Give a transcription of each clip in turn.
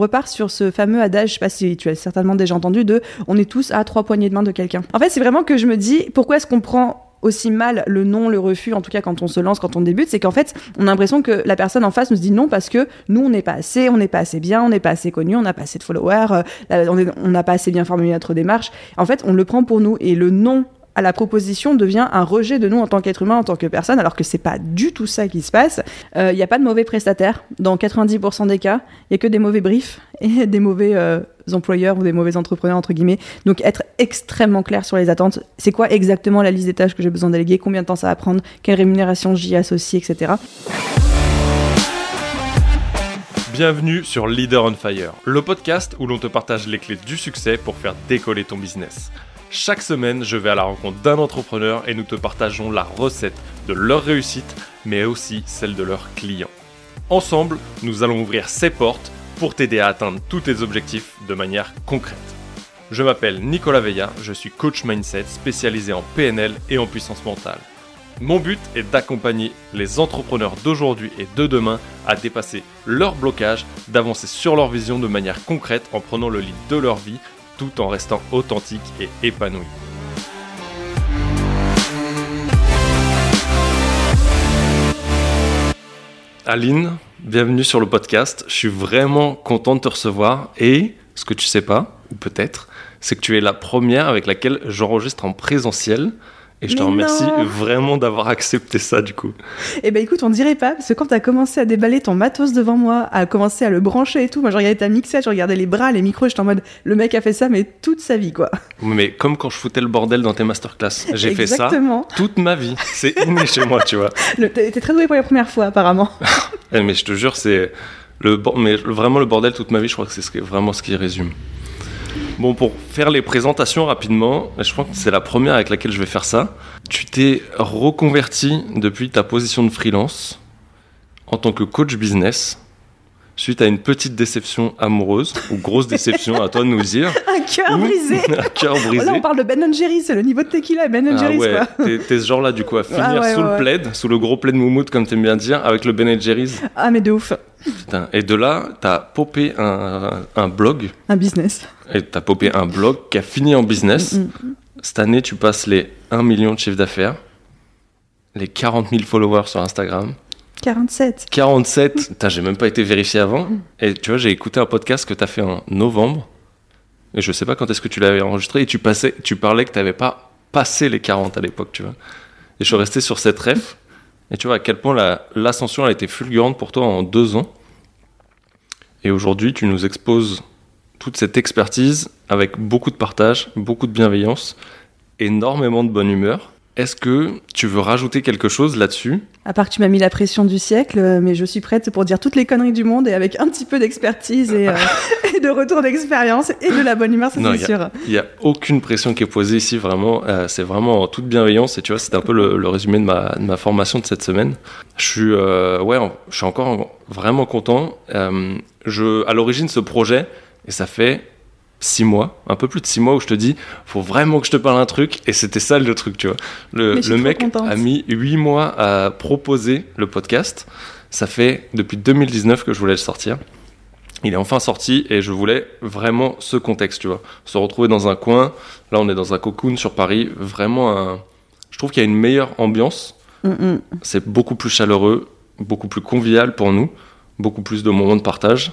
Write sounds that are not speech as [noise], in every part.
repart sur ce fameux adage, je sais pas si tu as certainement déjà entendu, de on est tous à trois poignées de main de quelqu'un. En fait, c'est vraiment que je me dis, pourquoi est-ce qu'on prend aussi mal le non, le refus, en tout cas quand on se lance, quand on débute, c'est qu'en fait, on a l'impression que la personne en face nous dit non parce que nous, on n'est pas assez, on n'est pas assez bien, on n'est pas assez connu, on n'a pas assez de followers, euh, on n'a pas assez bien formulé notre démarche. En fait, on le prend pour nous et le non à la proposition devient un rejet de nous en tant qu'être humain, en tant que personne, alors que c'est pas du tout ça qui se passe. Il euh, n'y a pas de mauvais prestataires. Dans 90% des cas, il y a que des mauvais briefs [laughs] et des mauvais euh, employeurs ou des mauvais entrepreneurs, entre guillemets. Donc être extrêmement clair sur les attentes. C'est quoi exactement la liste des tâches que j'ai besoin déléguer? Combien de temps ça va prendre? Quelle rémunération j'y associe, etc. Bienvenue sur Leader on Fire, le podcast où l'on te partage les clés du succès pour faire décoller ton business. Chaque semaine, je vais à la rencontre d'un entrepreneur et nous te partageons la recette de leur réussite, mais aussi celle de leurs clients. Ensemble, nous allons ouvrir ces portes pour t'aider à atteindre tous tes objectifs de manière concrète. Je m'appelle Nicolas Veilla, je suis coach mindset spécialisé en PNL et en puissance mentale. Mon but est d'accompagner les entrepreneurs d'aujourd'hui et de demain à dépasser leurs blocages, d'avancer sur leur vision de manière concrète en prenant le lead de leur vie tout en restant authentique et épanoui. Aline, bienvenue sur le podcast. Je suis vraiment content de te recevoir et ce que tu sais pas, ou peut-être, c'est que tu es la première avec laquelle j'enregistre en présentiel. Et je te remercie vraiment d'avoir accepté ça du coup. Eh ben écoute, on dirait pas, parce que quand tu as commencé à déballer ton matos devant moi, à commencer à le brancher et tout, moi je regardais ta mixette, je regardais les bras, les micros, j'étais en mode, le mec a fait ça, mais toute sa vie quoi. Mais comme quand je foutais le bordel dans tes masterclass, j'ai fait ça toute ma vie. C'est inné chez moi, tu vois. T'es très doué pour la première fois apparemment. [laughs] Eh, mais je te jure, c'est le, mais vraiment le bordel toute ma vie, je crois que c'est vraiment ce qui résume. Bon, pour faire les présentations rapidement, je crois que c'est la première avec laquelle je vais faire ça. Tu t'es reconverti depuis ta position de freelance en tant que coach business suite à une petite déception amoureuse ou grosse déception, à toi de nous dire. [laughs] un cœur brisé. [laughs] un cœur brisé. là, on parle de Ben Jerry, c'est le niveau de tequila Ben ah Jerry's. Ouais. T'es ce genre-là, du coup, à [laughs] finir ah sous le plaid, sous le gros plaid moumoute, comme t'aimes bien dire, avec le Ben Jerry's. Ah, mais de ouf. Putain. Et de là, t'as popé un, un, blog. Un business. Et t'as popé un blog qui a fini en business. Mm, mm. Cette année, tu passes les 1 million de chiffre d'affaires, les 40 000 followers sur Instagram. 47. 47, j'ai même pas été vérifié avant. Et tu vois, j'ai écouté un podcast que tu as fait en novembre. Et je sais pas quand est-ce que tu l'avais enregistré. Et tu, passais, tu parlais que tu n'avais pas passé les 40 à l'époque, tu vois. Et je suis resté sur cette ref. Et tu vois à quel point l'ascension a été fulgurante pour toi en deux ans. Et aujourd'hui, tu nous exposes toute cette expertise avec beaucoup de partage, beaucoup de bienveillance, énormément de bonne humeur. Est-ce que tu veux rajouter quelque chose là-dessus? À part que tu m'as mis la pression du siècle, mais je suis prête pour dire toutes les conneries du monde et avec un petit peu d'expertise et, euh, [laughs] de retour d'expérience et de la bonne humeur, c'est sûr. Il n'y a aucune pression qui est posée ici, vraiment. Euh, c'est vraiment en toute bienveillance et tu vois, c'est un peu le, résumé de ma, de ma, formation de cette semaine. Je suis, euh, ouais, je suis encore vraiment content. je, à l'origine, ce projet, et ça fait six mois, un peu plus de six mois où je te dis, faut vraiment que je te parle un truc, et c'était ça le truc, tu vois. Le, le mec a mis huit mois à proposer le podcast. Ça fait depuis 2019 que je voulais le sortir. Il est enfin sorti et je voulais vraiment ce contexte, tu vois. Se retrouver dans un coin. Là, on est dans un cocoon sur Paris. Vraiment, un... je trouve qu'il y a une meilleure ambiance. C'est beaucoup plus chaleureux, beaucoup plus convivial pour nous, beaucoup plus de moments de partage.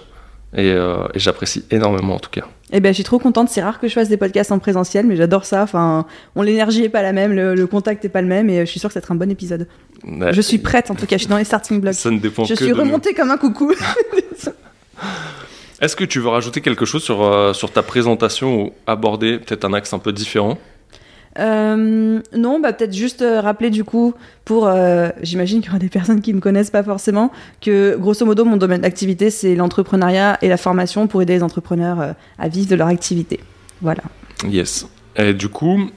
Euh, et, j'apprécie énormément en tout cas. Eh ben, je suis trop contente. C'est rare que je fasse des podcasts en présentiel, mais j'adore ça. Enfin, on l'énergie est pas la même, le, contact est pas le même, et je suis sûre que ça va être un bon épisode. je suis prête en tout cas. Je suis dans les starting blocks. Ça ne dépend je que suis remontée comme un coucou. [laughs] Est-ce que tu veux rajouter quelque chose sur, euh, sur ta présentation ou aborder peut-être un axe un peu différent? Euh, non, bah peut-être juste euh, rappeler du coup, pour, euh, j'imagine qu'il y aura des personnes qui ne me connaissent pas forcément, que grosso modo mon domaine d'activité c'est l'entrepreneuriat et la formation pour aider les entrepreneurs à vivre de leur activité. Voilà. Yes. Et du coup,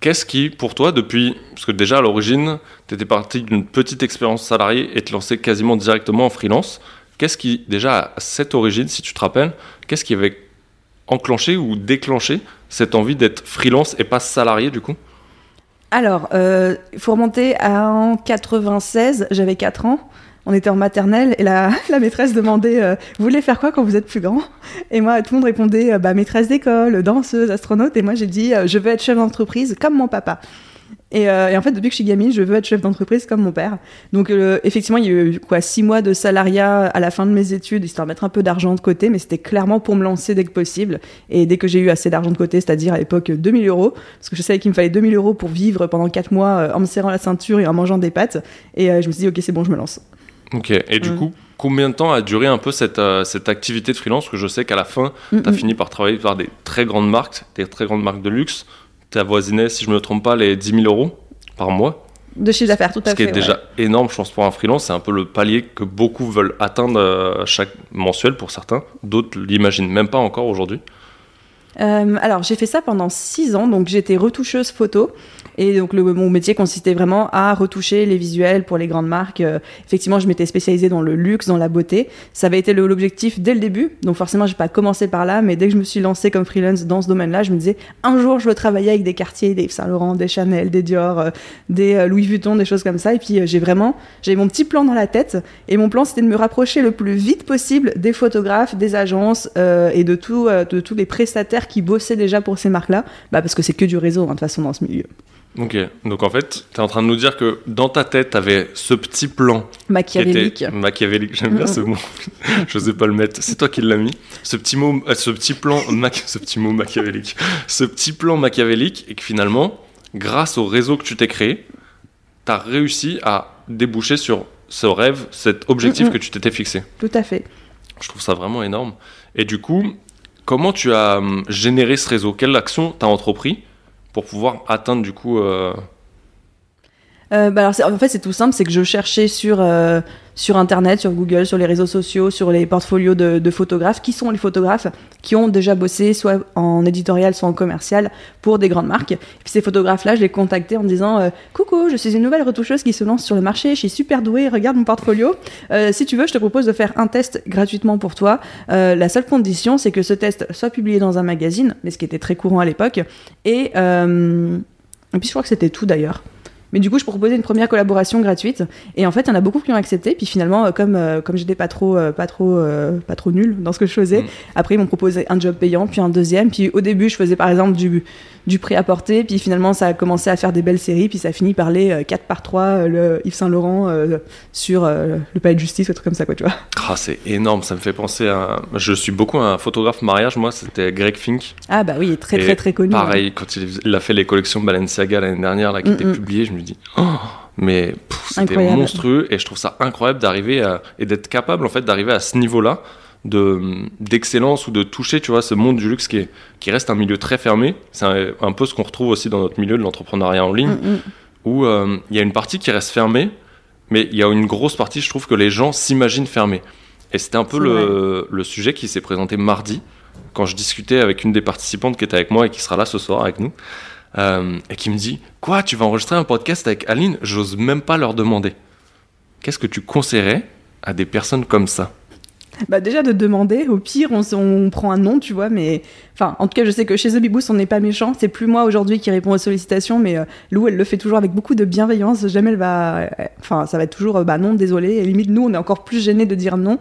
qu'est-ce qui, pour toi, depuis, parce que déjà à l'origine, tu étais parti d'une petite expérience salariée et te lancer quasiment directement en freelance, qu'est-ce qui, déjà à cette origine, si tu te rappelles, qu'est-ce qui avait enclenché ou déclenché cette envie d'être freelance et pas salarié du coup? Alors, euh, il faut remonter à en 96, j'avais 4 ans. on était en maternelle et la, [laughs] la maîtresse demandait euh, Vous voulez faire quoi quand vous êtes plus grand? Et moi, tout le monde répondait euh, bah, Maîtresse d'école, danseuse, astronaute. Et moi, j'ai dit Je veux être chef d'entreprise comme mon papa. Et, euh, et en fait, depuis que je suis gamine, je veux être chef d'entreprise comme mon père. Donc, euh, effectivement, il y a eu quoi, six mois de salariat à la fin de mes études, histoire de mettre un peu d'argent de côté, mais c'était clairement pour me lancer dès que possible. Et dès que j'ai eu assez d'argent de côté, c'est-à-dire à l'époque 2000 euros, parce que je savais qu'il me fallait 2000 euros pour vivre pendant quatre mois euh, en me serrant la ceinture et en mangeant des pâtes. Et euh, je me suis dit, ok, c'est bon, je me lance. Ok, et du coup, combien de temps a duré un peu cette, euh, cette activité de freelance? Parce que je sais qu'à la fin, Mm, tu as mm. fini par travailler par des très grandes marques, des très grandes marques de luxe. Avoisinais, si je me trompe pas, les 10 000 euros par mois. De chiffre d'affaires, tout à Ce qui fait. est ouais. déjà énorme, je pense, pour un freelance. C'est un peu le palier que beaucoup veulent atteindre euh, chaque mensuel pour certains. D'autres l'imaginent même pas encore aujourd'hui. Euh, alors, j'ai fait ça pendant six ans, donc j'étais retoucheuse photo. Et donc, le, mon métier consistait vraiment à retoucher les visuels pour les grandes marques. Euh, effectivement, je m'étais spécialisée dans le luxe, dans la beauté. Ça avait été l'objectif dès le début. Donc, forcément, j'ai pas commencé par là, mais dès que je me suis lancée comme freelance dans ce domaine-là, je me disais, un jour, je veux travailler avec des quartiers, des Saint Laurent, des Chanel, des Dior, euh, des euh, Louis Vuitton, des choses comme ça. Et puis, euh, j'ai vraiment, j'avais mon petit plan dans la tête. Et mon plan, c'était de me rapprocher le plus vite possible des photographes, des agences euh, et de, tout, de tous les prestataires qui bossaient déjà pour ces marques-là. Bah, parce que c'est que du réseau, hein, de toute façon, dans ce milieu. Ok, donc en fait, tu es en train de nous dire que dans ta tête, tu avais ce petit plan Machiavélique. était machiavélique. J'aime bien ce mot. [laughs] Je sais pas le mettre. C'est toi qui l'as mis. Ce petit mot, euh, ce petit plan, [laughs] mach- ce petit mot machiavélique. Ce petit plan machiavélique et que finalement, grâce au réseau que tu t'es créé, tu as réussi à déboucher sur ce rêve, cet objectif que tu t'étais fixé. Tout à fait. Je trouve ça vraiment énorme. Et du coup, comment tu as hum, généré ce réseau? Quelle action tu as entrepris? Pour pouvoir atteindre du coup euh, Euh, bah en fait, c'est tout simple, c'est que je cherchais sur, euh, sur Internet, sur Google, sur les réseaux sociaux, sur les portfolios de, photographes, qui sont les photographes qui ont déjà bossé soit en éditorial, soit en commercial pour des grandes marques? Et puis ces photographes-là, je les contactais en disant euh, Coucou, je suis une nouvelle retoucheuse qui se lance sur le marché, je suis super douée, regarde mon portfolio. Euh, si tu veux, je te propose de faire un test gratuitement pour toi. Euh, la seule condition, c'est que ce test soit publié dans un magazine, mais ce qui était très courant à l'époque. Et puis je crois que c'était tout d'ailleurs. Mais du coup, je proposais une première collaboration gratuite. Et en fait, il y en a beaucoup qui ont accepté. Puis finalement, euh, comme, euh, comme j'étais pas trop, euh, pas, trop, euh, pas trop nulle dans ce que je faisais, Mm. après, ils m'ont proposé un job payant, puis un deuxième. Puis au début, je faisais par exemple du, du prêt-à-porter. Puis finalement, ça a commencé à faire des belles séries. Puis ça a fini par les euh, 4 par 3 euh, le Yves Saint Laurent euh, sur euh, le palais de justice, ou un truc comme ça, quoi, tu vois. Ah, c'est énorme, ça me fait penser à. Je suis beaucoup un photographe mariage, moi, c'était Greg Fink. Ah bah oui, il est très, Et très, très connu. Pareil, quand il, a fait les collections Balenciaga l'année dernière, là, qui Mm, étaient mm. publiées, je me dis, oh, mais c'était monstrueux et je trouve ça incroyable d'arriver à- et d'être capable, en fait, d'arriver à ce niveau-là de d'excellence ou de toucher, tu vois, ce monde du luxe qui, est, qui reste un milieu très fermé. C'est un, un peu ce qu'on retrouve aussi dans notre milieu de l'entrepreneuriat en ligne Mm, mm. où euh, il y a une partie qui reste fermée, mais il y a une grosse partie, je trouve, que les gens s'imaginent fermée. Et c'était un peu le sujet qui s'est présenté mardi, quand je discutais avec une des participantes qui était avec moi et qui sera là ce soir avec nous, euh, et qui me dit Quoi, tu vas enregistrer un podcast avec Aline? J'ose même pas leur demander. Qu'est-ce que tu conseillerais à des personnes comme ça? Bah déjà de demander, au pire on, on prend un nom, tu vois, mais enfin en tout cas je sais que chez The on n'est pas méchant, c'est plus moi aujourd'hui qui réponds aux sollicitations, mais euh, Lou elle le fait toujours avec beaucoup de bienveillance, jamais elle va, euh, enfin ça va être toujours euh, bah non désolé, et limite nous on est encore plus gênés de dire non.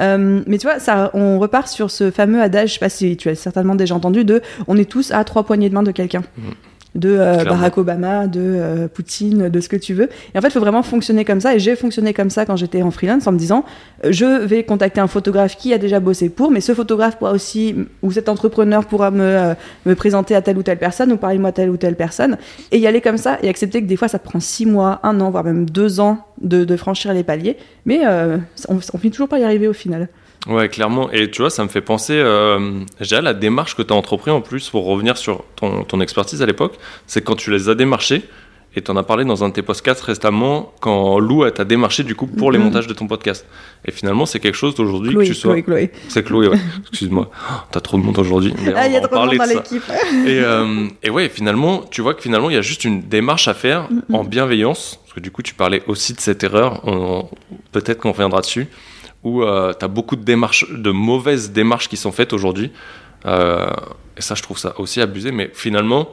Euh, mais tu vois, ça, on repart sur ce fameux adage, je sais pas si tu as certainement déjà entendu, de on est tous à trois poignées de main de quelqu'un. Mhm. De euh. Barack Obama, de euh, Poutine, de ce que tu veux. Et en fait, il faut vraiment fonctionner comme ça. Et j'ai fonctionné comme ça quand j'étais en freelance en me disant euh, je vais contacter un photographe qui a déjà bossé pour, mais ce photographe pourra aussi, ou cet entrepreneur pourra me, euh, me présenter à telle ou telle personne, ou parler moi à telle ou telle personne, et y aller comme ça, et accepter que des fois ça prend six mois, un an, voire même deux ans de, de franchir les paliers, mais euh, on, on finit toujours par y arriver au final. Ouais, clairement. Et tu vois, ça me fait penser, euh, dirais, la démarche que tu as entrepris en plus, pour revenir sur ton, ton expertise à l'époque, c'est quand tu les as démarchés, et tu en as parlé dans un de tes podcasts récemment, quand Lou t'a démarché du coup pour les Mhm. montages de ton podcast. Et finalement, c'est quelque chose d'aujourd'hui que tu sois. Chloé, Chloé. C'est Chloé, ouais. [laughs] Excuse-moi. Oh, T'as trop de monde aujourd'hui. Ah, il y a trop de monde dans l'équipe. [laughs] Et, euh, et ouais, finalement, tu vois que finalement, il y a juste une démarche à faire en bienveillance. Parce que du coup, tu parlais aussi de cette erreur. On- Peut-être qu'on reviendra dessus. Où tu as beaucoup de démarches, de mauvaises démarches qui sont faites aujourd'hui. Euh, et ça, je trouve ça aussi abusé. Mais finalement,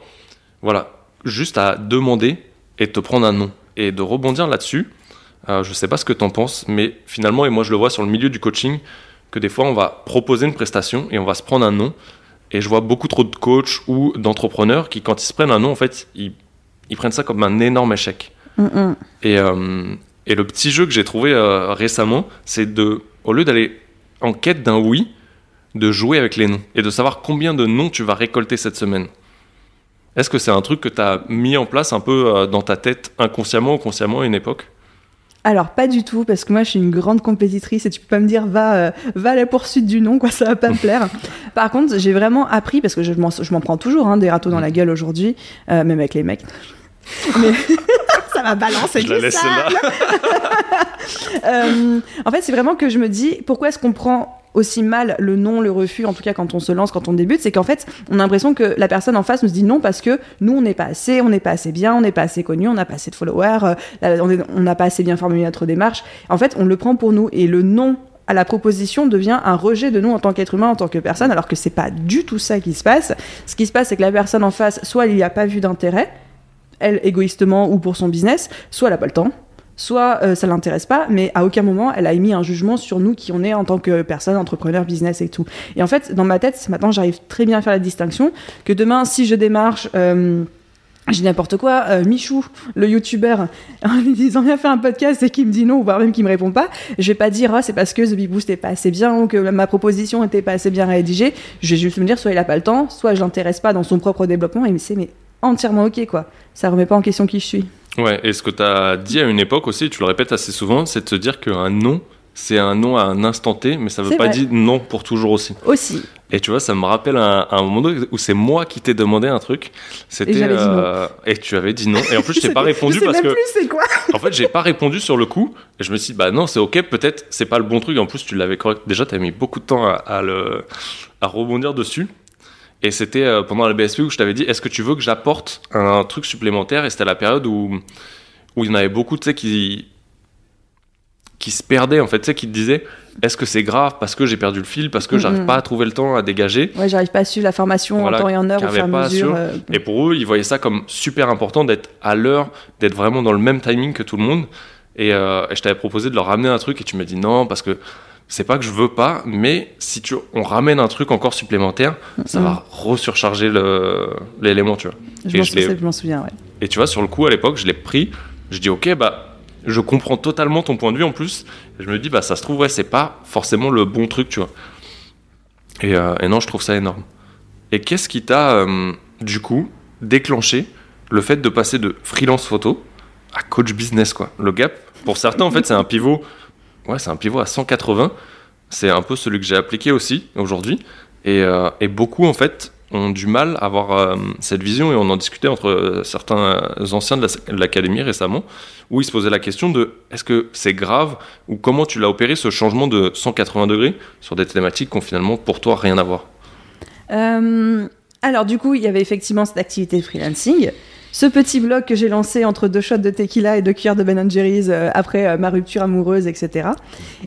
voilà, juste à demander et te prendre un nom. Et de rebondir là-dessus, euh, je sais pas ce que tu en penses, mais finalement, et moi je le vois sur le milieu du coaching, que des fois on va proposer une prestation et on va se prendre un nom. Et je vois beaucoup trop de coachs ou d'entrepreneurs qui, quand ils se prennent un nom, en fait, ils, ils prennent ça comme un énorme échec. Mm, mm. Et, euh, et le petit jeu que j'ai trouvé euh, récemment, c'est de, au lieu d'aller en quête d'un oui, de jouer avec les noms et de savoir combien de noms tu vas récolter cette semaine. Est-ce que c'est un truc que tu as mis en place un peu euh, dans ta tête inconsciemment ou consciemment à une époque? Alors pas du tout parce que moi je suis une grande compétitrice et tu peux pas me dire va euh, va à la poursuite du nom quoi ça va pas me plaire. [laughs] Par contre j'ai vraiment appris parce que je m'en je m'en prends toujours hein, des râteaux dans la gueule aujourd'hui euh, même avec les mecs. Mais [laughs] ça va balancer Je la laisse là. [laughs] Euh, en fait, c'est vraiment que je me dis pourquoi est-ce qu'on prend aussi mal le non, le refus, en tout cas quand on se lance, quand on débute, c'est qu'en fait, on a l'impression que la personne en face nous dit non parce que nous, on n'est pas assez, on n'est pas assez bien, on n'est pas assez connu, on n'a pas assez de followers, euh, on n'a pas assez bien formulé notre démarche. En fait, on le prend pour nous et le non à la proposition devient un rejet de nous en tant qu'être humain, en tant que personne, alors que c'est pas du tout ça qui se passe. Ce qui se passe, c'est que la personne en face, soit elle n'y a pas vu d'intérêt, elle égoïstement ou pour son business, soit elle n'a pas le temps, soit euh, ça l'intéresse pas, mais à aucun moment elle a émis un jugement sur nous qui on est en tant que personne, entrepreneur, business et tout. Et en fait, dans ma tête, maintenant j'arrive très bien à faire la distinction que demain, si je démarche. euh, dis n'importe quoi, euh, Michou, le youtubeur, [laughs] en lui disant viens faire un podcast et qui me dit non, voire même qui me répond pas, je vais pas dire ah, c'est parce que The Big Boost n'est pas assez bien ou que ma proposition était pas assez bien rédigée. Je vais juste me dire soit il a pas le temps, soit je l'intéresse pas dans son propre développement et c'est mais entièrement ok quoi. Ça remet pas en question qui je suis. Ouais, et ce que tu as dit à une époque aussi, tu le répètes assez souvent, c'est de se dire qu'un non, c'est un non à un instant T, mais ça veut pas vrai. dire non pour toujours aussi. Aussi. Et tu vois, ça me rappelle un, un moment où c'est moi qui t'ai demandé un truc. C'était dit euh, et tu avais dit non. Et en plus, [laughs] je t'ai pas répondu je sais parce même que plus c'est quoi. [laughs] en fait, j'ai pas répondu sur le coup. Et je me suis dit bah non, c'est ok. Peut-être c'est pas le bon truc. En plus, tu l'avais correct. Déjà, t'avais mis beaucoup de temps à, à le à rebondir dessus. Et c'était euh, pendant la BSP où je t'avais dit est-ce que tu veux que j'apporte un truc supplémentaire? Et c'était la période où où il y en avait beaucoup, tu sais, qui qui se perdaient en fait, tu sais, qui te disaient est-ce que c'est grave parce que j'ai perdu le fil, parce que j'arrive pas à trouver le temps à dégager? Ouais, j'arrive pas à suivre la formation Voilà, en temps et en heure au fur et à mesure. euh, Et pour eux, ils voyaient ça comme super important d'être à l'heure, d'être vraiment dans le même timing que tout le monde. Et, euh, et je t'avais proposé de leur ramener un truc et tu m'as dit non parce que c'est pas que je veux pas, mais si tu on ramène un truc encore supplémentaire, ça Mhm. va resurcharger l'élément, tu vois. je m'en souviens, souviens, ouais. Et tu vois, sur le coup, à l'époque, je l'ai pris. Je dis, ok, bah, je comprends totalement ton point de vue en plus. Et je me dis, bah, ça se trouve, ouais, c'est pas forcément le bon truc, tu vois. Et, euh, et non, je trouve ça énorme. Et qu'est-ce qui t'a, euh, du coup, déclenché le fait de passer de freelance photo à coach business, quoi? Le gap, pour certains, en fait, c'est un pivot. Ouais, c'est un pivot à 180. C'est un peu celui que j'ai appliqué aussi aujourd'hui. Et, euh, beaucoup, en fait, ont du mal à avoir euh, cette vision. Et on en discutait entre euh, certains anciens de la- de l'académie récemment, où ils se posaient la question de est-ce que c'est grave ou comment tu l'as opéré ce changement de 180 degrés sur des thématiques qui ont finalement pour toi rien à voir? Alors, du coup, il y avait effectivement cette activité de freelancing. Ce petit blog que j'ai lancé entre deux shots de tequila et deux cuillères de Ben Jerry's euh, après euh, ma rupture amoureuse, etc.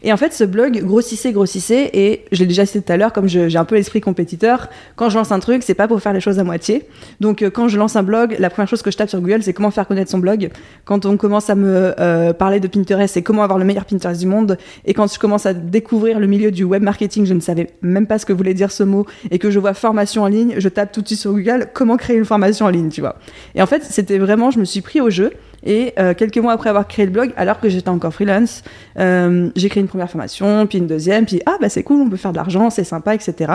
Et en fait, ce blog grossissait, grossissait, et je l'ai déjà cité tout à l'heure, comme j'ai un peu l'esprit compétiteur, quand je lance un truc, c'est pas pour faire les choses à moitié. Donc, euh, quand je lance un blog, la première chose que je tape sur Google, c'est comment faire connaître son blog. Quand on commence à me parler de Pinterest, c'est comment avoir le meilleur Pinterest du monde. Et quand je commence à découvrir le milieu du web marketing, je ne savais même pas ce que voulait dire ce mot, et que je vois formation en ligne, je tape tout de suite sur Google comment créer une formation en ligne, tu vois. Et c'était vraiment, je me suis pris au jeu. Et euh, quelques mois après avoir créé le blog, alors que j'étais encore freelance, euh, j'ai créé une première formation, puis une deuxième, puis ah bah c'est cool, on peut faire de l'argent, c'est sympa, etc.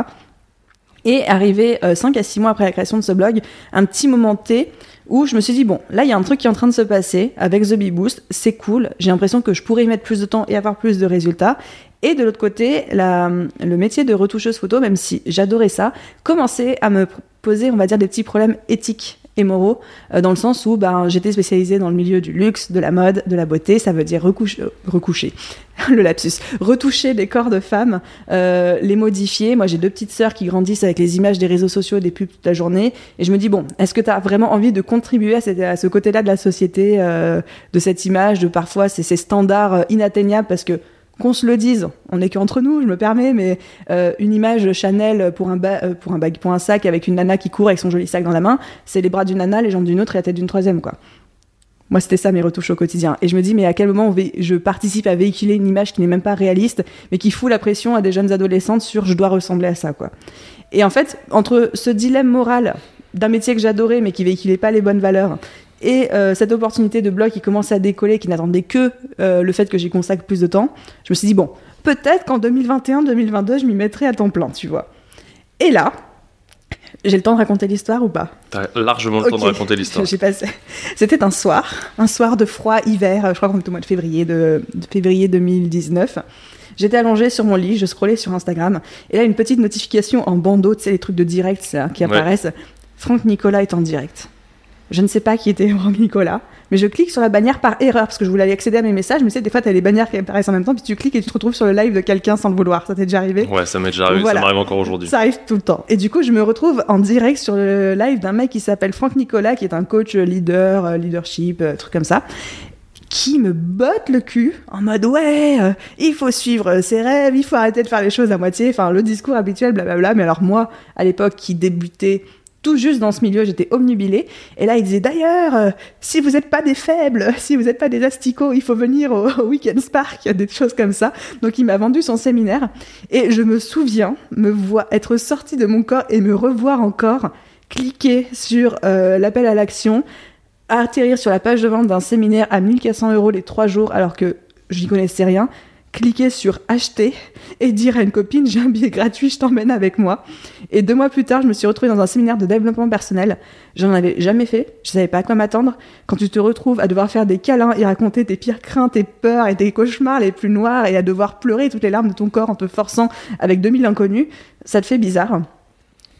Et arrivé 5 à 6 mois après la création de ce blog, un petit moment T où je me suis dit, bon, là, il y a un truc qui est en train de se passer avec The Bee Boost, c'est cool, j'ai l'impression que je pourrais y mettre plus de temps et avoir plus de résultats. Et de l'autre côté, le métier de retoucheuse photo, même si j'adorais ça, commençait à me poser, on va dire, des petits problèmes éthiques et moraux, euh, dans le sens où ben, j'étais spécialisée dans le milieu du luxe, de la mode, de la beauté, ça veut dire recouche- euh, recoucher, [laughs] le lapsus, retoucher des corps de femmes, euh, les modifier. Moi, j'ai deux petites sœurs qui grandissent avec les images des réseaux sociaux, des pubs toute la journée, et je me dis, bon, est-ce que tu as vraiment envie de contribuer à, ce côté-là de la société, euh, de cette image, de parfois ces, ces standards euh, inatteignables, parce que qu'on se le dise, on n'est qu'entre nous, je me permets, mais euh, une image Chanel pour un, euh, pour, un pour un sac avec une nana qui court avec son joli sac dans la main, c'est les bras d'une nana, les jambes d'une autre et la tête d'une troisième. Moi, c'était ça mes retouches au quotidien. Et je me dis, mais à quel moment je participe à véhiculer une image qui n'est même pas réaliste, mais qui fout la pression à des jeunes adolescentes sur je dois ressembler à ça, quoi. Et en fait, entre ce dilemme moral d'un métier que j'adorais, mais qui véhiculait pas les bonnes valeurs, et euh, cette opportunité de blog qui commençait à décoller, qui n'attendait que euh, le fait que j'y consacre plus de temps, je me suis dit, bon, peut-être qu'en 2021-2022, je m'y mettrai à temps plein, tu vois. Et là, j'ai le temps de raconter l'histoire ou pas? T'as largement le temps de raconter l'histoire. [laughs] passé... C'était un soir, un soir de froid hiver, je crois qu'on est au mois de février, de, février 2019. J'étais allongée sur mon lit, je scrollais sur Instagram, et là, une petite notification en bandeau, tu sais, les trucs de direct qui apparaissent. Franck Nicolas est en direct. Je ne sais pas qui était [laughs] Franck Nicolas, mais je clique sur la bannière par erreur parce que je voulais accéder à mes messages. Mais tu sais, des fois, tu as les bannières qui apparaissent en même temps, puis tu cliques et tu te retrouves sur le live de quelqu'un sans le vouloir. Ça t'est déjà arrivé? Ouais, ça m'est déjà arrivé, ça m'arrive encore aujourd'hui. Ça arrive tout le temps. Et du coup, je me retrouve en direct sur le live d'un mec qui s'appelle Franck Nicolas, qui est un coach leader, euh, leadership, euh, truc comme ça qui me botte le cul en mode ouais, euh, il faut suivre ses rêves, il faut arrêter de faire les choses à moitié, enfin le discours habituel, blablabla. Mais alors moi, à l'époque, qui débutais tout juste dans ce milieu, j'étais omnubilée. Et là, il disait d'ailleurs, euh, si vous n'êtes pas des faibles, [laughs] si vous n'êtes pas des asticots, il faut venir au, Weekend Spark, [laughs] des choses comme ça. Donc, il m'a vendu son séminaire. Et je me souviens me voir être sortie de mon corps et me revoir encore cliquer sur euh, l'appel à l'action, atterrir sur la page de vente d'un séminaire à 1400 euros les trois jours alors que je n'y connaissais rien cliquer sur acheter et dire à une copine j'ai un billet gratuit, je t'emmène avec moi. Et deux mois plus tard, je me suis retrouvée dans un séminaire de développement personnel. J'en avais jamais fait, je savais pas à quoi m'attendre. Quand tu te retrouves à devoir faire des câlins et raconter tes pires craintes, tes peurs et tes cauchemars les plus noirs et à devoir pleurer toutes les larmes de ton corps en te forçant avec 2000 inconnus, ça te fait bizarre.